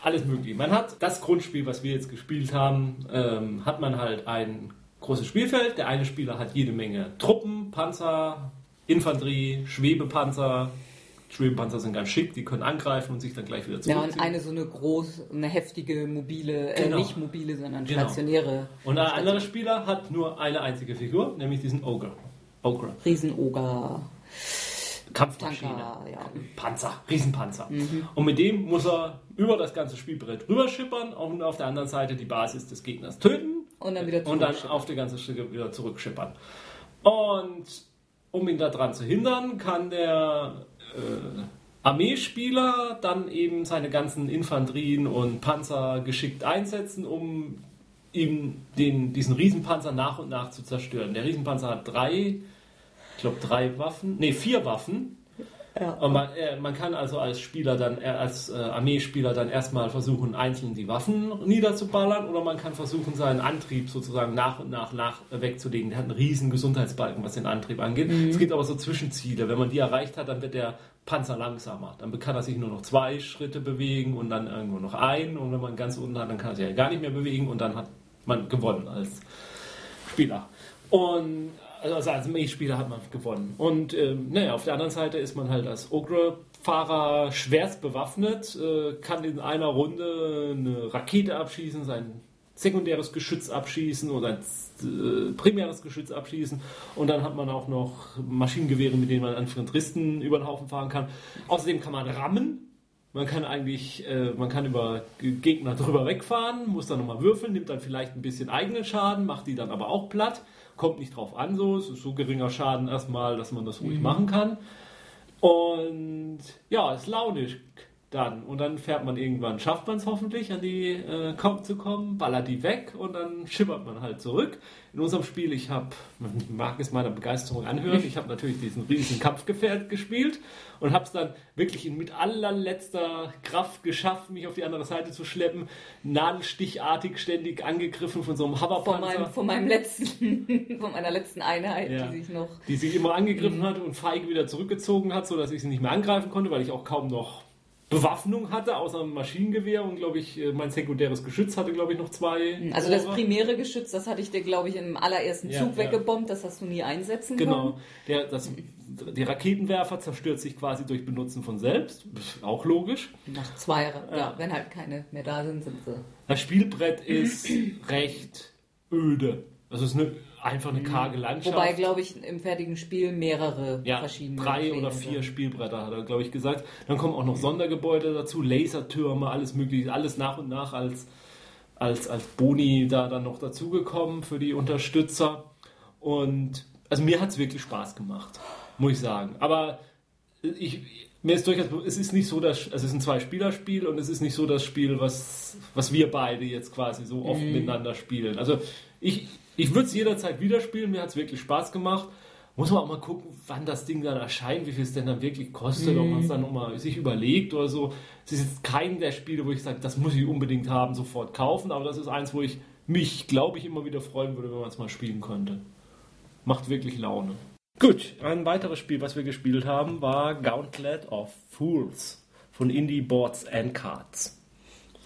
alles mögliche. Man hat das Grundspiel, was wir jetzt gespielt haben, ähm, hat man halt ein großes Spielfeld. Der eine Spieler hat jede Menge Truppen, Panzer, Infanterie, Schwebepanzer. Schwebepanzer sind ganz schick, die können angreifen und sich dann gleich wieder zurückziehen. Ja, und eine so eine große, eine heftige mobile, äh, genau. nicht mobile, sondern genau. stationäre. Und ein anderer Spieler hat nur eine einzige Figur, nämlich diesen Ogre. Ogre. Riesenoger. Kampfmaschine, Tanker, ja. Panzer, Riesenpanzer. Mhm. Und mit dem muss er über das ganze Spielbrett rüberschippern und auf der anderen Seite die Basis des Gegners töten und dann wieder und dann auf die ganze Strecke wieder zurückschippern. Und um ihn daran zu hindern, kann der äh, Armeespieler dann eben seine ganzen Infanterien und Panzer geschickt einsetzen, um ihm den, diesen Riesenpanzer nach und nach zu zerstören. Der Riesenpanzer hat drei ich glaube, drei Waffen, nee, vier Waffen. Ja. Und man, äh, man, kann also als Spieler dann, äh, als äh, Armeespieler dann erstmal versuchen, einzeln die Waffen niederzuballern oder man kann versuchen, seinen Antrieb sozusagen nach und nach, nach wegzulegen. Der hat einen riesen Gesundheitsbalken, was den Antrieb angeht. Mhm. Es gibt aber so Zwischenziele. Wenn man die erreicht hat, dann wird der Panzer langsamer. Dann kann er sich nur noch zwei Schritte bewegen und dann irgendwo noch ein. Und wenn man ganz unten hat, dann kann er sich ja gar nicht mehr bewegen und dann hat man gewonnen als Spieler. Und also als Armeespieler hat man gewonnen. Und ähm, naja, auf der anderen Seite ist man halt als Ogre-Fahrer schwerst bewaffnet, äh, kann in einer Runde eine Rakete abschießen, sein sekundäres Geschütz abschießen oder ein äh, primäres Geschütz abschießen und dann hat man auch noch Maschinengewehre, mit denen man Infanteristen über den Haufen fahren kann. Außerdem kann man rammen. Man kann eigentlich, äh, man kann über Gegner drüber wegfahren, muss dann nochmal würfeln, nimmt dann vielleicht ein bisschen eigenen Schaden, macht die dann aber auch platt. Kommt nicht drauf an, so. Es ist so geringer Schaden erstmal, dass man das ruhig mhm. machen kann. Und ja, ist launisch dann. Und dann fährt man irgendwann, schafft man es hoffentlich, an die äh, kommt zu kommen, ballert die weg und dann schippert man halt zurück. In unserem Spiel, ich habe, man mag es meiner Begeisterung anhören, ich habe natürlich diesen riesen Kampfgefährt gespielt und habe es dann wirklich mit allerletzter Kraft geschafft, mich auf die andere Seite zu schleppen, nadelstichartig ständig angegriffen von so einem Hoverpanzer. Von meinem, von meinem letzten, von meiner letzten Einheit, ja, die sich noch... Die sich immer angegriffen mhm. hat und feige wieder zurückgezogen hat, sodass ich sie nicht mehr angreifen konnte, weil ich auch kaum noch Bewaffnung hatte, außer einem Maschinengewehr und glaube ich, äh, mein sekundäres Geschütz hatte, glaube ich, noch zwei. Hm, also das primäre Geschütz, das hatte ich dir, glaube ich, im allerersten ja, Zug ja. weggebombt, das hast du nie einsetzen genau. können. Genau. Der, das, die Raketenwerfer zerstört sich quasi durch Benutzen von selbst. Auch logisch. Nach zwei, ja, ja wenn halt keine mehr da sind, sind sie. Das Spielbrett ist recht öde. Also es ist eine einfach eine karge Landschaft. Wobei, glaube ich, im fertigen Spiel mehrere ja, verschiedene. Drei Pläne oder vier sind. Spielbretter hat er, glaube ich, gesagt. Dann kommen auch noch Sondergebäude dazu, Lasertürme, alles mögliche, alles nach und nach als, als, als Boni da dann noch dazugekommen für die Unterstützer. Und also mir hat es wirklich Spaß gemacht, muss ich sagen. Aber ich, mir ist durchaus, es ist nicht so, dass, also es ist ein Zwei-Spieler-Spiel und es ist nicht so das Spiel, was, was wir beide jetzt quasi so oft mhm. miteinander spielen. Also ich, ich würde es jederzeit wieder spielen, mir hat es wirklich Spaß gemacht. Muss man auch mal gucken, wann das Ding dann erscheint, wie viel es denn dann wirklich kostet, mhm. ob man es dann nochmal sich überlegt oder so. Es ist jetzt kein der Spiele, wo ich sage, das muss ich unbedingt haben, sofort kaufen, aber das ist eins, wo ich mich, glaube ich, immer wieder freuen würde, wenn man es mal spielen könnte. Macht wirklich Laune. Gut, ein weiteres Spiel, was wir gespielt haben, war Gauntlet of Fools von Indie Boards and Cards.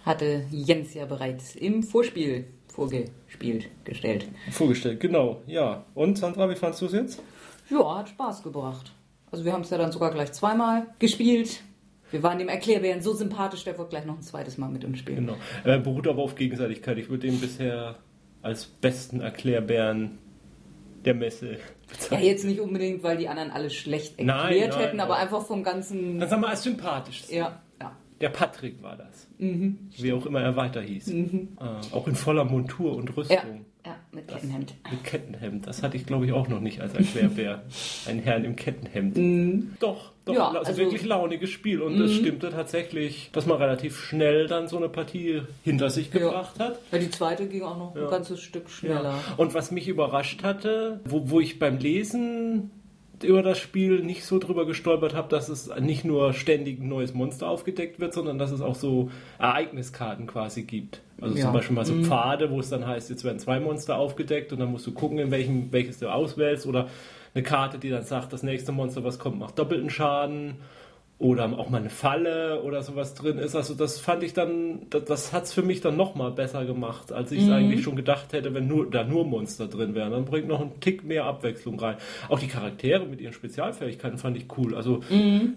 Hatte Jens ja bereits im Vorspiel vorgespielt, gestellt. Vorgestellt, genau, ja. Und Sandra, wie fandest du es jetzt? Ja, hat Spaß gebracht. Also wir haben es ja dann sogar gleich zweimal gespielt. Wir waren dem Erklärbären so sympathisch, der wird gleich noch ein zweites Mal mit uns spielen. Genau. Er beruht aber auf Gegenseitigkeit. Ich würde ihn bisher als besten Erklärbären der Messe Ja, jetzt nicht unbedingt, weil die anderen alles schlecht erklärt Nein, nein, hätten, aber nein. einfach vom ganzen. Dann sagen wir als sympathisch. Ja. Der Patrick war das. Mhm. Wie auch immer er weiter hieß. Äh, auch in voller Montur und Rüstung. Ja, ja mit Kettenhemd. Mit Kettenhemd. Das hatte ich, glaube ich, auch noch nicht als Erklärbär. Ein Herrn im Kettenhemd. Doch, doch. Mhm. Ja, also, also- wirklich launiges Spiel. Und es stimmte tatsächlich, dass man relativ schnell dann so eine Partie hinter sich Ja. gebracht hat. Ja, die zweite ging auch noch ein ganzes Stück schneller. Und was mich überrascht hatte, wo, wo ich beim Lesen über das Spiel nicht so drüber gestolpert habe, dass es nicht nur ständig ein neues Monster aufgedeckt wird, sondern dass es auch so Ereigniskarten quasi gibt. Also Ja. zum Beispiel mal so Pfade, wo es dann heißt, jetzt werden zwei Monster aufgedeckt und dann musst du gucken, in welchem, welches du auswählst. Oder eine Karte, die dann sagt, das nächste Monster, was kommt, macht doppelten Schaden. Oder auch mal eine Falle oder sowas drin ist. Also das fand ich dann, das, das hat es für mich dann nochmal besser gemacht, als ich es eigentlich schon gedacht hätte, wenn nur, da nur Monster drin wären. Dann bringt noch ein Tick mehr Abwechslung rein. Auch die Charaktere mit ihren Spezialfähigkeiten fand ich cool. Also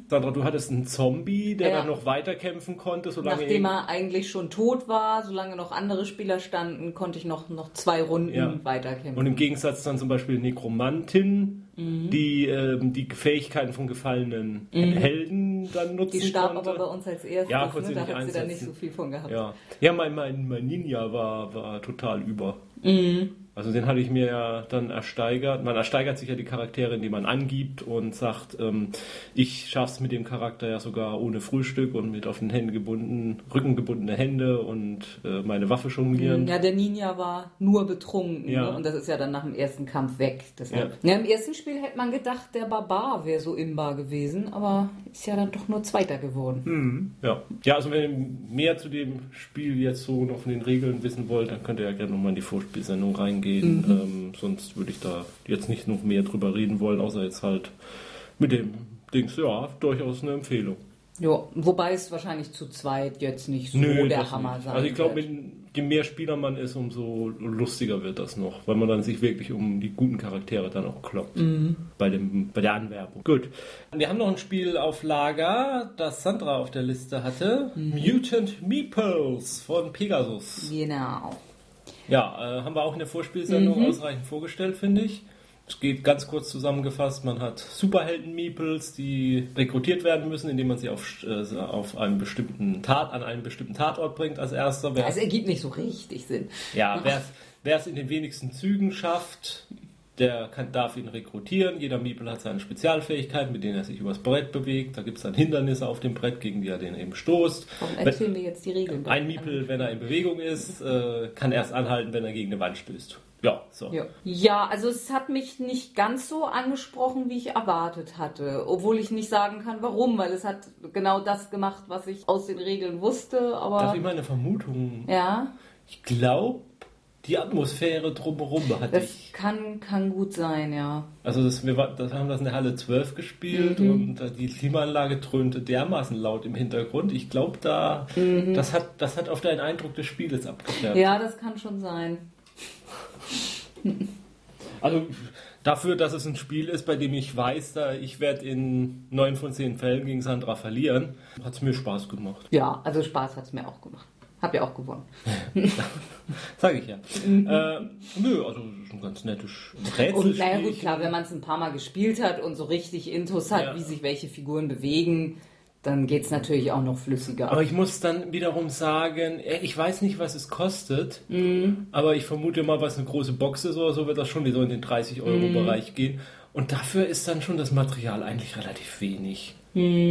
Sandra, du hattest einen Zombie, der Ja. dann noch weiterkämpfen konnte, solange Nachdem er eigentlich schon tot war, solange noch andere Spieler standen, konnte ich noch, noch zwei Runden Ja. weiterkämpfen. Und im Gegensatz dann zum Beispiel Nekromantin, Mhm. die ähm, die Fähigkeiten von gefallenen Helden dann nutzen die starb konnte. aber bei uns als erstes, Ja, ne? da hat sie da nicht so viel von gehabt. Ja, ja mein, mein, mein Ninja war, war total über. Mhm. Also den hatte ich mir ja dann ersteigert. Man ersteigert sich ja die Charaktere, indem man angibt und sagt, ähm, ich schaff's mit dem Charakter ja sogar ohne Frühstück und mit auf den Händen gebunden, Rücken gebundene Hände und äh, meine Waffe jonglieren. Ja, der Ninja war nur betrunken Ja. ne? und das ist ja dann nach dem ersten Kampf weg. Deshalb. Ja. Im ersten Spiel hätte man gedacht, der Barbar wäre so imbar gewesen, aber ist ja dann doch nur Zweiter geworden. Ja. ja, also wenn ihr mehr zu dem Spiel jetzt so noch von den Regeln wissen wollt, dann könnt ihr ja gerne nochmal in die Vorspielsendung reingehen. Ähm, sonst würde ich da jetzt nicht noch mehr drüber reden wollen, außer jetzt halt mit dem Dings, ja, durchaus eine Empfehlung. Ja, wobei es wahrscheinlich zu zweit jetzt nicht so der das Hammer nicht. sein Also ich glaube, je mehr Spieler man ist, umso lustiger wird das noch, weil man dann sich wirklich um die guten Charaktere dann auch kloppt Mhm. bei, dem, bei der Anwerbung. Gut. Wir haben noch ein Spiel auf Lager, das Sandra auf der Liste hatte. Mhm. Mutant Meeples von Pegasus. Genau. Ja, äh, haben wir auch in der Vorspielsendung Mhm. ausreichend vorgestellt, finde ich. Es geht ganz kurz zusammengefasst, man hat Superhelden-Meeples, die rekrutiert werden müssen, indem man sie auf, äh, auf einen bestimmten Tat, an einen bestimmten Tatort bringt als erster. Wer Es ergibt nicht so richtig Sinn. ja, wer es in den wenigsten Zügen schafft, der kann, darf ihn rekrutieren. Jeder Meeple hat seine Spezialfähigkeiten, mit denen er sich übers Brett bewegt. Da gibt es dann Hindernisse auf dem Brett, gegen die er den eben stoßt. Warum Wenn- erzählen wir jetzt die Regeln? Ein Meeple, wenn er in Bewegung ist, äh, kann erst anhalten, wenn er gegen eine Wand stößt. Ja, so. Ja. ja, also es hat mich nicht ganz so angesprochen, wie ich erwartet hatte. Obwohl ich nicht sagen kann, warum, weil es hat genau das gemacht, was ich aus den Regeln wusste. Darf Aber ich mal eine Vermutung? ja, Ich glaube, die Atmosphäre drumherum hatte das ich. kann, kann gut sein, ja. Also das, wir war- das haben das in der Halle 12 gespielt und äh, die Klimaanlage dröhnte dermaßen laut im Hintergrund. Ich glaube, da das hat das hat auf deinen Eindruck des Spieles abgefärbt. Ja, das kann schon sein. Also dafür, dass es ein Spiel ist, bei dem ich weiß, da ich werde in neun von zehn Fällen gegen Sandra verlieren, hat es mir Spaß gemacht. Ja, also Spaß hat es mir auch gemacht. Hab ja auch gewonnen. Sage ich ja. Äh, nö, also ist ein ganz nettes Rätsel. Und naja, gut, klar, wenn man es ein paar Mal gespielt hat und so richtig Intus hat, Ja. wie sich welche Figuren bewegen, dann geht es natürlich auch noch flüssiger. Aber ich muss dann wiederum sagen, äh, ich weiß nicht, was es kostet, aber ich vermute mal, was eine große Box ist oder so, wird das schon wieder in den 30-Euro-Bereich gehen. Und dafür ist dann schon das Material eigentlich relativ wenig.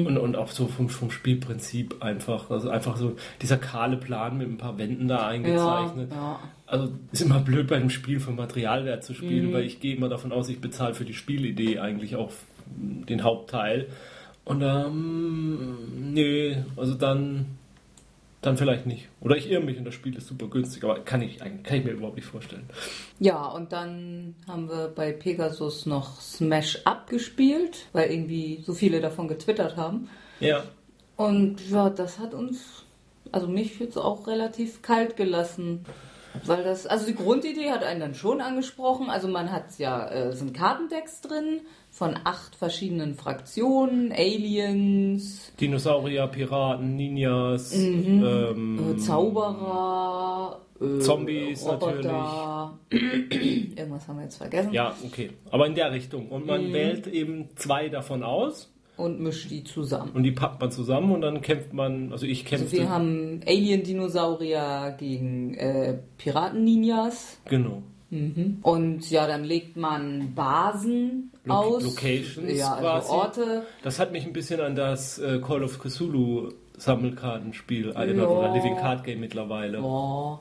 Und, und auch so vom, vom Spielprinzip einfach. Also einfach so dieser kahle Plan mit ein paar Wänden da ja, eingezeichnet. ja. Also ist immer blöd bei einem Spiel für Materialwert zu spielen, weil ich gehe immer davon aus, ich bezahle für die Spielidee eigentlich auch den Hauptteil. Und ähm, nee, also dann, dann vielleicht nicht. Oder ich irre mich und das Spiel ist super günstig, aber kann ich, eigentlich- kann ich mir überhaupt nicht vorstellen. Ja, und dann haben wir bei Pegasus noch Smash Up gespielt, weil irgendwie so viele davon getwittert haben. Ja. Und ja, das hat uns, also mich jetzt auch relativ kalt gelassen. Weil das, also die Grundidee hat einen dann schon angesprochen. Also man hat ja, äh, sind Kartendecks drin von acht verschiedenen Fraktionen, Aliens, Dinosaurier, Piraten, Ninjas, Mhm. ähm, äh, Zauberer, äh, Zombies Roboter. Irgendwas haben wir jetzt vergessen. Ja, okay. Aber in der Richtung. Und man Mhm. wählt eben zwei davon aus Und mischt die zusammen. und die packt man zusammen und dann kämpft man, also ich kämpfte. Also wir haben Alien-Dinosaurier gegen äh, Piraten-Ninjas. genau. Und ja, dann legt man Basen Lo- aus. Locations ja, also quasi. Orte. Das hat mich ein bisschen an das äh, Call of Cthulhu Sammelkartenspiel erinnert Ja. oder Living Card Game mittlerweile. Ja.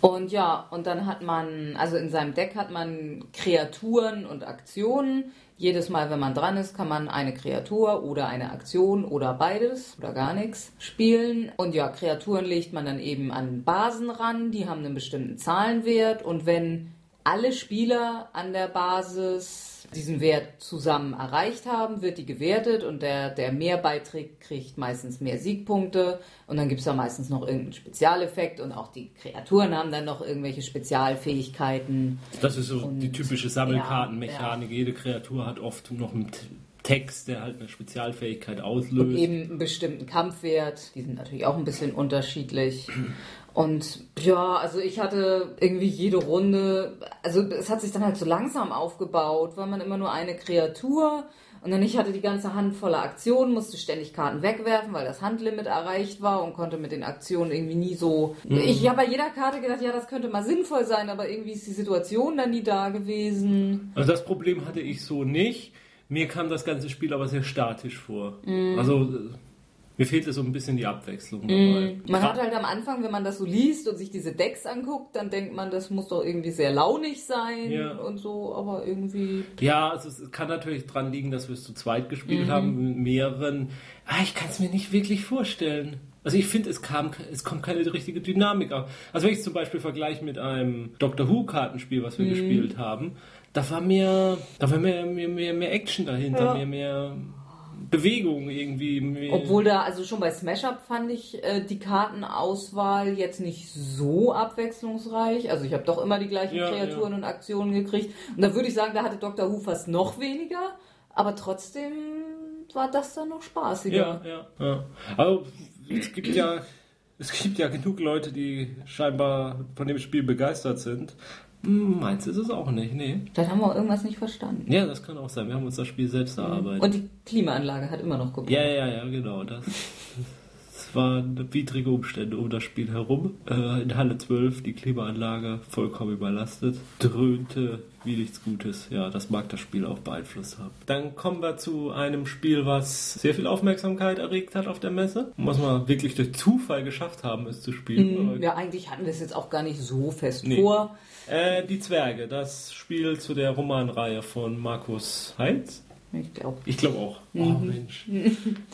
Und ja, und dann hat man, also in seinem Deck hat man Kreaturen und Aktionen. Jedes Mal, wenn man dran ist, kann man eine Kreatur oder eine Aktion oder beides oder gar nichts spielen. Und ja, Kreaturen legt man dann eben an Basen ran, die haben einen bestimmten Zahlenwert. Und wenn alle Spieler an der Basis diesen Wert zusammen erreicht haben, wird die gewertet und der, der mehr beiträgt, kriegt meistens mehr Siegpunkte und dann gibt es da meistens noch irgendeinen Spezialeffekt und auch die Kreaturen haben dann noch irgendwelche Spezialfähigkeiten. Das ist so Und- die typische Sammelkartenmechanik. Jede Kreatur hat oft noch einen Text, der halt eine Spezialfähigkeit auslöst. eben einen bestimmten Kampfwert. Die sind natürlich auch ein bisschen unterschiedlich. Und ja, also ich hatte irgendwie jede Runde, also es hat sich dann halt so langsam aufgebaut, weil man immer nur eine Kreatur und dann ich hatte die ganze Hand voller Aktionen, musste ständig Karten wegwerfen, weil das Handlimit erreicht war und konnte mit den Aktionen irgendwie nie so. Ich habe bei jeder Karte gedacht, ja, das könnte mal sinnvoll sein, aber irgendwie ist die Situation dann nie da gewesen. Also das Problem hatte ich so nicht. Mir kam das ganze Spiel aber sehr statisch vor. Mhm. Also mir fehlte so ein bisschen die Abwechslung dabei. Man hat halt am Anfang, wenn man das so liest und sich diese Decks anguckt, dann denkt man, das muss doch irgendwie sehr launig sein Ja. und so, aber irgendwie. Ja, also es kann natürlich dran liegen, dass wir es zu zweit gespielt Mhm. haben, mit mehreren. Ah, ich kann es mir nicht wirklich vorstellen. Also ich finde, es kam, es kommt keine richtige Dynamik auf. Also wenn ich es zum Beispiel vergleiche mit einem Doctor Who Kartenspiel, was wir Mhm. gespielt haben, da war mehr, da war mehr, mehr, mehr, mehr Action dahinter, Ja. mehr, mehr Bewegung irgendwie. Obwohl da, also schon bei Smash Up fand ich äh, die Kartenauswahl jetzt nicht so abwechslungsreich. Also ich habe doch immer die gleichen Ja, Kreaturen und Aktionen gekriegt. Und da würde ich sagen, da hatte Dr. Who fast noch weniger, aber trotzdem war das dann noch spaßiger. Ja, ja, ja. Also es gibt ja, es gibt ja genug Leute, die scheinbar von dem Spiel begeistert sind. Hm, Meins ist es auch nicht, nee. Dann haben wir irgendwas nicht verstanden. Ja, das kann auch sein. Wir haben uns das Spiel selbst erarbeitet. Und die Klimaanlage hat immer noch gebrochen. ja, ja, ja, genau. Das, waren widrige Umstände um das Spiel herum. Äh, in Halle 12 die Klimaanlage vollkommen überlastet. Dröhnte wie nichts Gutes. Ja, das mag das Spiel auch beeinflusst haben. Dann kommen wir zu einem Spiel, was sehr viel Aufmerksamkeit erregt hat auf der Messe. Was wir wirklich durch Zufall geschafft haben, es zu spielen. Hm, Ja, eigentlich hatten wir es jetzt auch gar nicht so fest Nee. vor. Äh, die Zwerge, das Spiel zu der Romanreihe von Markus Heinz. Ich glaube. Ich glaube auch. Oh Mensch.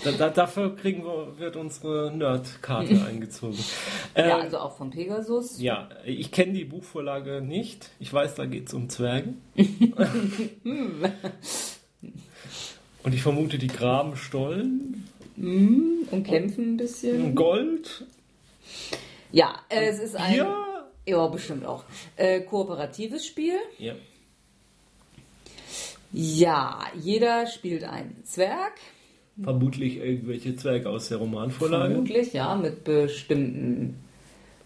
Da, da, dafür kriegen wir, wird unsere Nerd-Karte eingezogen. Ähm, Ja, also auch von Pegasus. ja, ich kenne die Buchvorlage nicht. Ich weiß, da geht es um Zwerge. Und ich vermute, die graben Stollen, Und kämpfen ein bisschen. Gold, Ja, äh, es ist ein. Bier. Ja, bestimmt auch. Äh, kooperatives Spiel. Ja. Ja, jeder spielt einen Zwerg. Vermutlich irgendwelche Zwerge aus der Romanvorlage. Vermutlich, ja, mit bestimmten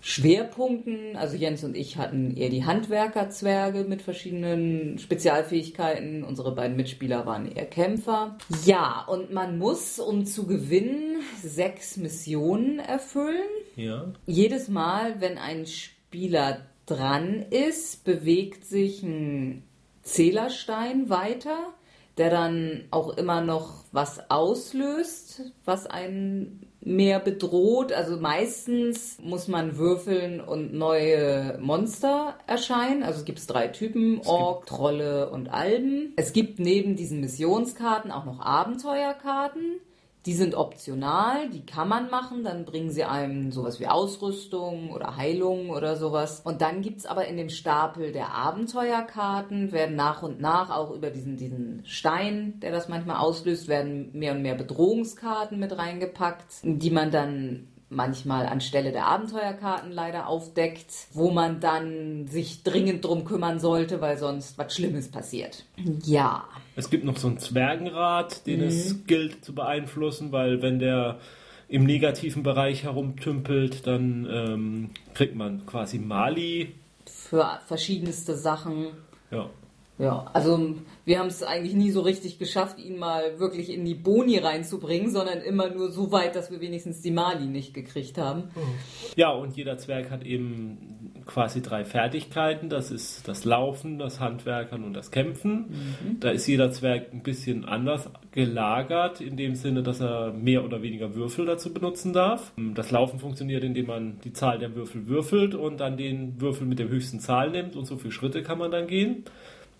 Schwerpunkten. Also Jens und ich hatten eher die Handwerkerzwerge mit verschiedenen Spezialfähigkeiten. Unsere beiden Mitspieler waren eher Kämpfer. Ja, und man muss, um zu gewinnen, sechs Missionen erfüllen. Ja. Jedes Mal, wenn ein Spieler dran ist, bewegt sich ein Zählerstein weiter, der dann auch immer noch was auslöst, was einen mehr bedroht. Also meistens muss man würfeln und neue Monster erscheinen. Also es gibt drei Typen, Ork, Trolle und Alben. Es gibt neben diesen Missionskarten auch noch Abenteuerkarten. Die sind optional, die kann man machen, dann bringen sie einem sowas wie Ausrüstung oder Heilung oder sowas. Und dann gibt's aber in dem Stapel der Abenteuerkarten, werden nach und nach auch über diesen, diesen Stein, der das manchmal auslöst, werden mehr und mehr Bedrohungskarten mit reingepackt, die man dann manchmal anstelle der Abenteuerkarten leider aufdeckt, wo man dann sich dringend drum kümmern sollte, weil sonst was Schlimmes passiert. Ja. Es gibt noch so einen Zwergenrat, den mhm. es gilt zu beeinflussen, weil wenn der im negativen Bereich herumtümpelt, dann ähm, kriegt man quasi Mali. Für verschiedenste Sachen. Ja. Ja, also wir haben es eigentlich nie so richtig geschafft, ihn mal wirklich in die Boni reinzubringen, sondern immer nur so weit, dass wir wenigstens die Mali nicht gekriegt haben. Ja, und jeder Zwerg hat eben quasi drei Fertigkeiten. Das ist das Laufen, das Handwerkern und das Kämpfen. Mhm. Da ist jeder Zwerg ein bisschen anders gelagert, in dem Sinne, dass er mehr oder weniger Würfel dazu benutzen darf. Das Laufen funktioniert, indem man die Zahl der Würfel würfelt und dann den Würfel mit der höchsten Zahl nimmt und so viele Schritte kann man dann gehen.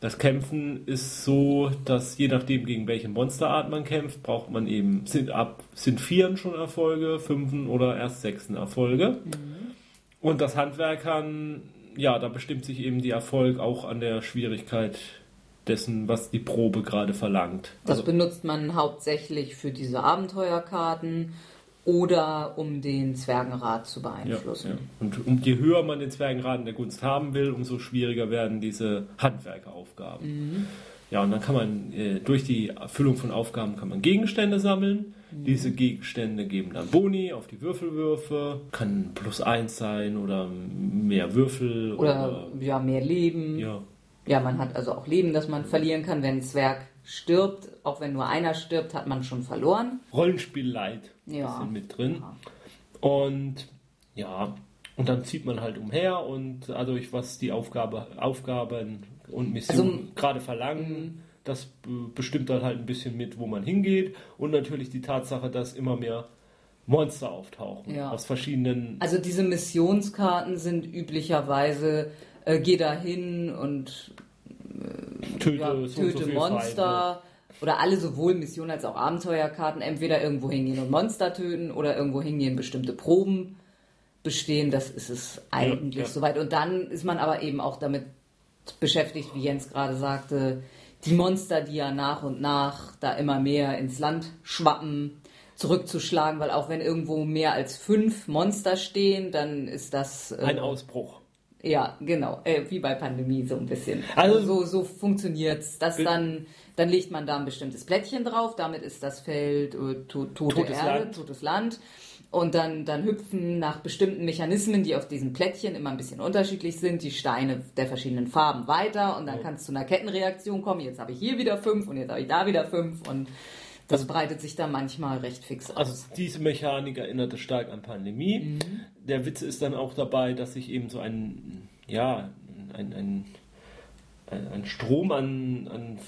Das Kämpfen ist so, dass je nachdem, gegen welche Monsterart man kämpft, braucht man eben, sind ab, sind Vieren schon Erfolge, Fünfen oder erst Sechsen Erfolge. Mhm. Und das Handwerkern, ja, da bestimmt sich eben die Erfolg auch an der Schwierigkeit dessen, was die Probe gerade verlangt. Das also, benutzt man hauptsächlich für diese Abenteuerkarten oder um den Zwergenrat zu beeinflussen. Ja, ja. Und um, je höher man den Zwergenrat in der Gunst haben will, umso schwieriger werden diese Handwerkeraufgaben. Mhm. Ja, und dann kann man äh, durch die Erfüllung von Aufgaben kann man Gegenstände sammeln. Mhm. Diese Gegenstände geben dann Boni auf die Würfelwürfe. Kann plus eins sein oder mehr Würfel. Oder, oder ja, mehr Leben. Ja. Ja, man hat also auch Leben, das man verlieren kann, wenn ein Zwerg stirbt, auch wenn nur einer stirbt, hat man schon verloren. Rollenspiel Light ja. sind mit drin. Ja. Und ja, und dann zieht man halt umher und dadurch, was die Aufgabe, Aufgaben und Missionen also, gerade verlangen, mhm. das bestimmt dann halt ein bisschen mit, wo man hingeht. Und natürlich die Tatsache, dass immer mehr Monster auftauchen ja. aus verschiedenen. Also diese Missionskarten sind üblicherweise äh, geh da hin und töte, ja, so töte so Monster. Oder alle sowohl Missionen als auch Abenteuerkarten entweder irgendwo hingehen und Monster töten oder irgendwo hingehen bestimmte Proben bestehen. Das ist es eigentlich ja, ja. soweit. Und dann ist man aber eben auch damit beschäftigt, wie Jens gerade sagte, die Monster, die ja nach und nach da immer mehr ins Land schwappen, zurückzuschlagen, weil auch wenn irgendwo mehr als fünf Monster stehen, dann ist das äh, ein Ausbruch. Ja, genau. Äh, wie bei Pandemie so ein bisschen. Also, also so, so funktioniert es. dann, dann legt man da ein bestimmtes Plättchen drauf, damit ist das Feld äh, to, tote totes Erde, Land. totes Land. Und dann, dann hüpfen nach bestimmten Mechanismen, die auf diesen Plättchen immer ein bisschen unterschiedlich sind, die Steine der verschiedenen Farben weiter und dann kann es zu einer Kettenreaktion kommen. Jetzt habe ich hier wieder fünf und jetzt habe ich da wieder fünf und das breitet sich dann manchmal recht fix aus. Also diese Mechanik erinnerte stark an Pandemie. Mhm. Der Witz ist dann auch dabei, dass sich eben so ein, ja, ein, ein, ein Strom an, an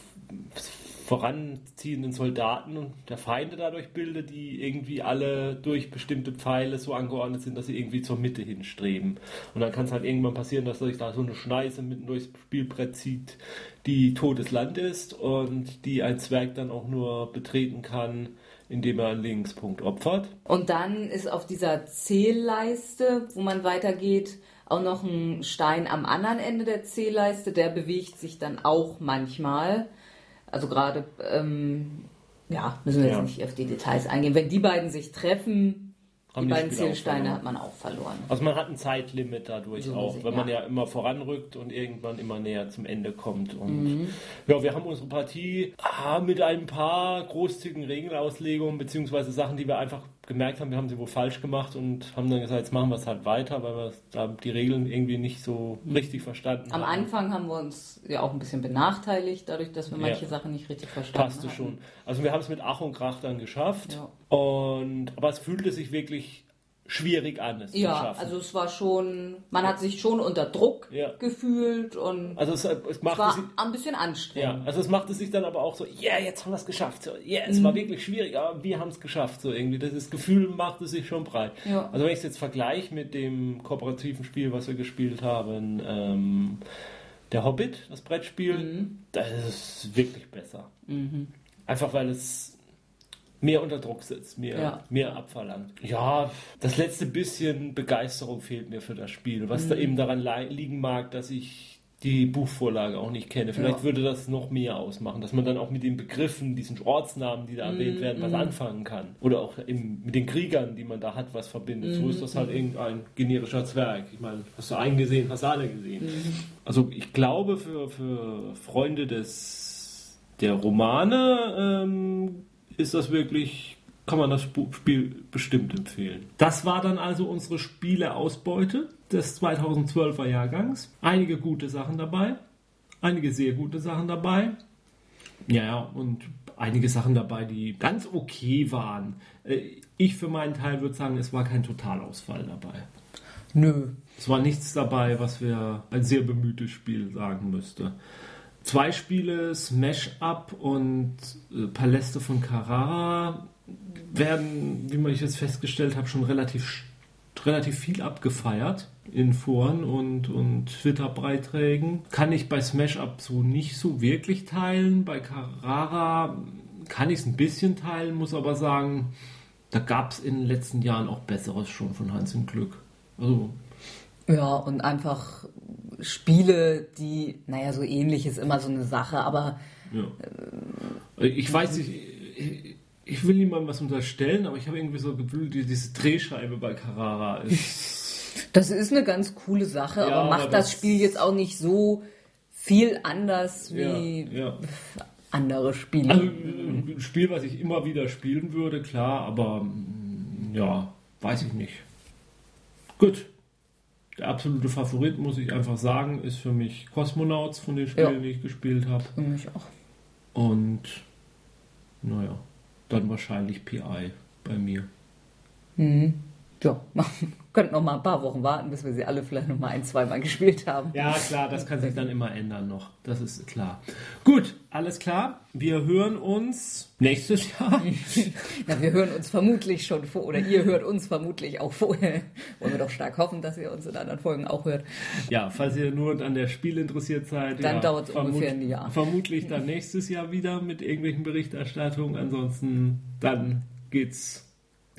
voranziehenden Soldaten und der Feinde dadurch bildet, die irgendwie alle durch bestimmte Pfeile so angeordnet sind, dass sie irgendwie zur Mitte hinstreben. Und dann kann es halt irgendwann passieren, dass sich da so eine Schneise mitten durchs Spielbrett zieht, die totes Land ist und die ein Zwerg dann auch nur betreten kann, indem er einen Linkspunkt opfert. Und dann ist auf dieser Zählleiste, wo man weitergeht, auch noch ein Stein am anderen Ende der Zählleiste, der bewegt sich dann auch manchmal. Also gerade, ähm, ja, müssen wir jetzt ja. nicht auf die Details eingehen. Wenn die beiden sich treffen, die beiden Zielsteine hat man auch verloren. Also man hat ein Zeitlimit dadurch so auch, wenn ja. man ja immer voranrückt und irgendwann immer näher zum Ende kommt. Und mhm. ja, wir haben unsere Partie ah, mit ein paar großzügigen Regelauslegungen beziehungsweise Sachen, die wir einfach gemerkt haben, wir haben sie wohl falsch gemacht und haben dann gesagt, jetzt machen wir es halt weiter, weil wir da die Regeln irgendwie nicht so richtig verstanden Am haben. Am Anfang haben wir uns ja auch ein bisschen benachteiligt, dadurch, dass wir manche ja. Sachen nicht richtig verstanden Passte hatten. schon. Also wir haben es mit Ach und Krach dann geschafft. Ja. Und, aber es fühlte sich wirklich schwierig an, es ja, zu schaffen. also es war schon, man hat sich schon unter Druck ja. gefühlt und also es, es, machte es war sich, ein bisschen anstrengend. Ja, also es machte sich dann aber auch so, ja, yeah, jetzt haben wir es geschafft. So, yeah, es mhm. war wirklich schwierig, aber wir haben es geschafft. So irgendwie, das Gefühl machte sich schon breit. Ja. Also wenn ich es jetzt vergleiche mit dem kooperativen Spiel, was wir gespielt haben, ähm, der Hobbit, das Brettspiel, mhm. das ist wirklich besser. Mhm. Einfach weil es mehr unter Druck setzt, mehr, ja. mehr abverlangt. Ja, das letzte bisschen Begeisterung fehlt mir für das Spiel, was mhm. da eben daran liegen mag, dass ich die Buchvorlage auch nicht kenne. Vielleicht Ja. würde das noch mehr ausmachen, dass man dann auch mit den Begriffen, diesen Ortsnamen, die da erwähnt Mhm, werden, was anfangen kann. Oder auch im, mit den Kriegern, die man da hat, was verbindet. So ist das halt irgendein generischer Zwerg. Ich meine, hast du einen gesehen, hast du alle gesehen. Also ich glaube, für, für Freunde des der Romane ähm, ist das wirklich, kann man das Sp- Spiel bestimmt empfehlen. Das war dann also unsere Spieleausbeute des 2012er Jahrgangs. Einige gute Sachen dabei, einige sehr gute Sachen dabei. Ja, ja, und einige Sachen dabei, die ganz okay waren. Äh, Ich für meinen Teil würde sagen, es war kein Totalausfall dabei. Nö. Es war nichts dabei, was wir ein sehr bemühtes Spiel sagen müsste. Zwei Spiele, Smash Up und äh, Paläste von Carrara, werden, wie man ich jetzt festgestellt habe, schon relativ, relativ viel abgefeiert in Foren und, und Twitter-Beiträgen. Kann ich bei Smash Up so nicht so wirklich teilen. Bei Carrara kann ich es ein bisschen teilen, muss aber sagen, da gab es in den letzten Jahren auch Besseres schon von Hans im Glück. Also Ja, und einfach Spiele, die, naja, so ähnlich ist immer so eine Sache, aber Ja. Ich weiß nicht, ich, ich will niemandem was unterstellen, aber ich habe irgendwie so Gefühl, die- diese Drehscheibe bei Carrara ist. das ist eine ganz coole Sache, Ja, aber aber macht das, das- Spiel jetzt auch nicht so viel anders wie ja. andere Spiele. Also ein Spiel, was ich immer wieder spielen würde, klar, aber mm, ja, weiß ich nicht. Gut. Der absolute Favorit, muss ich einfach sagen, ist für mich Cosmonauts von den Spielen, Ja. die ich gespielt habe. Für mich auch. Und naja, dann wahrscheinlich PI bei mir. Mhm. Ja, könnten noch mal ein paar Wochen warten, bis wir sie alle vielleicht noch mal ein, zweimal gespielt haben. Ja, klar, das kann sich dann immer ändern noch. Das ist klar. Gut, alles klar. Wir hören uns nächstes Jahr. Na, wir hören uns vermutlich schon vor, oder ihr hört uns vermutlich auch vorher. Wollen wir doch stark hoffen, dass ihr uns in anderen Folgen auch hört. Ja, falls ihr nur an der Spiel interessiert seid, Dann ja, dauert's vermut- ungefähr ein Jahr. Vermutlich dann nächstes Jahr wieder mit irgendwelchen Berichterstattungen. Ansonsten dann geht's,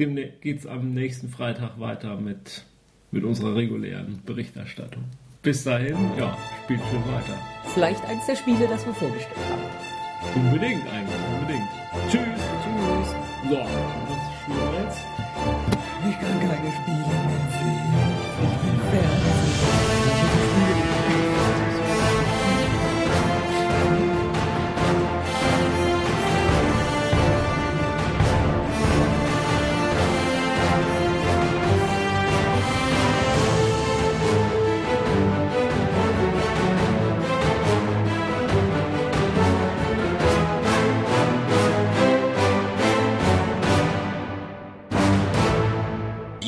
geht's am nächsten Freitag weiter mit, mit unserer regulären Berichterstattung. Bis dahin, ja, spielt schön weiter. Vielleicht eins der Spiele, das wir vorgestellt haben. Unbedingt eigentlich, unbedingt. Tschüss. Tschüss. So, was spielen wir jetzt? Ich kann keine Spiele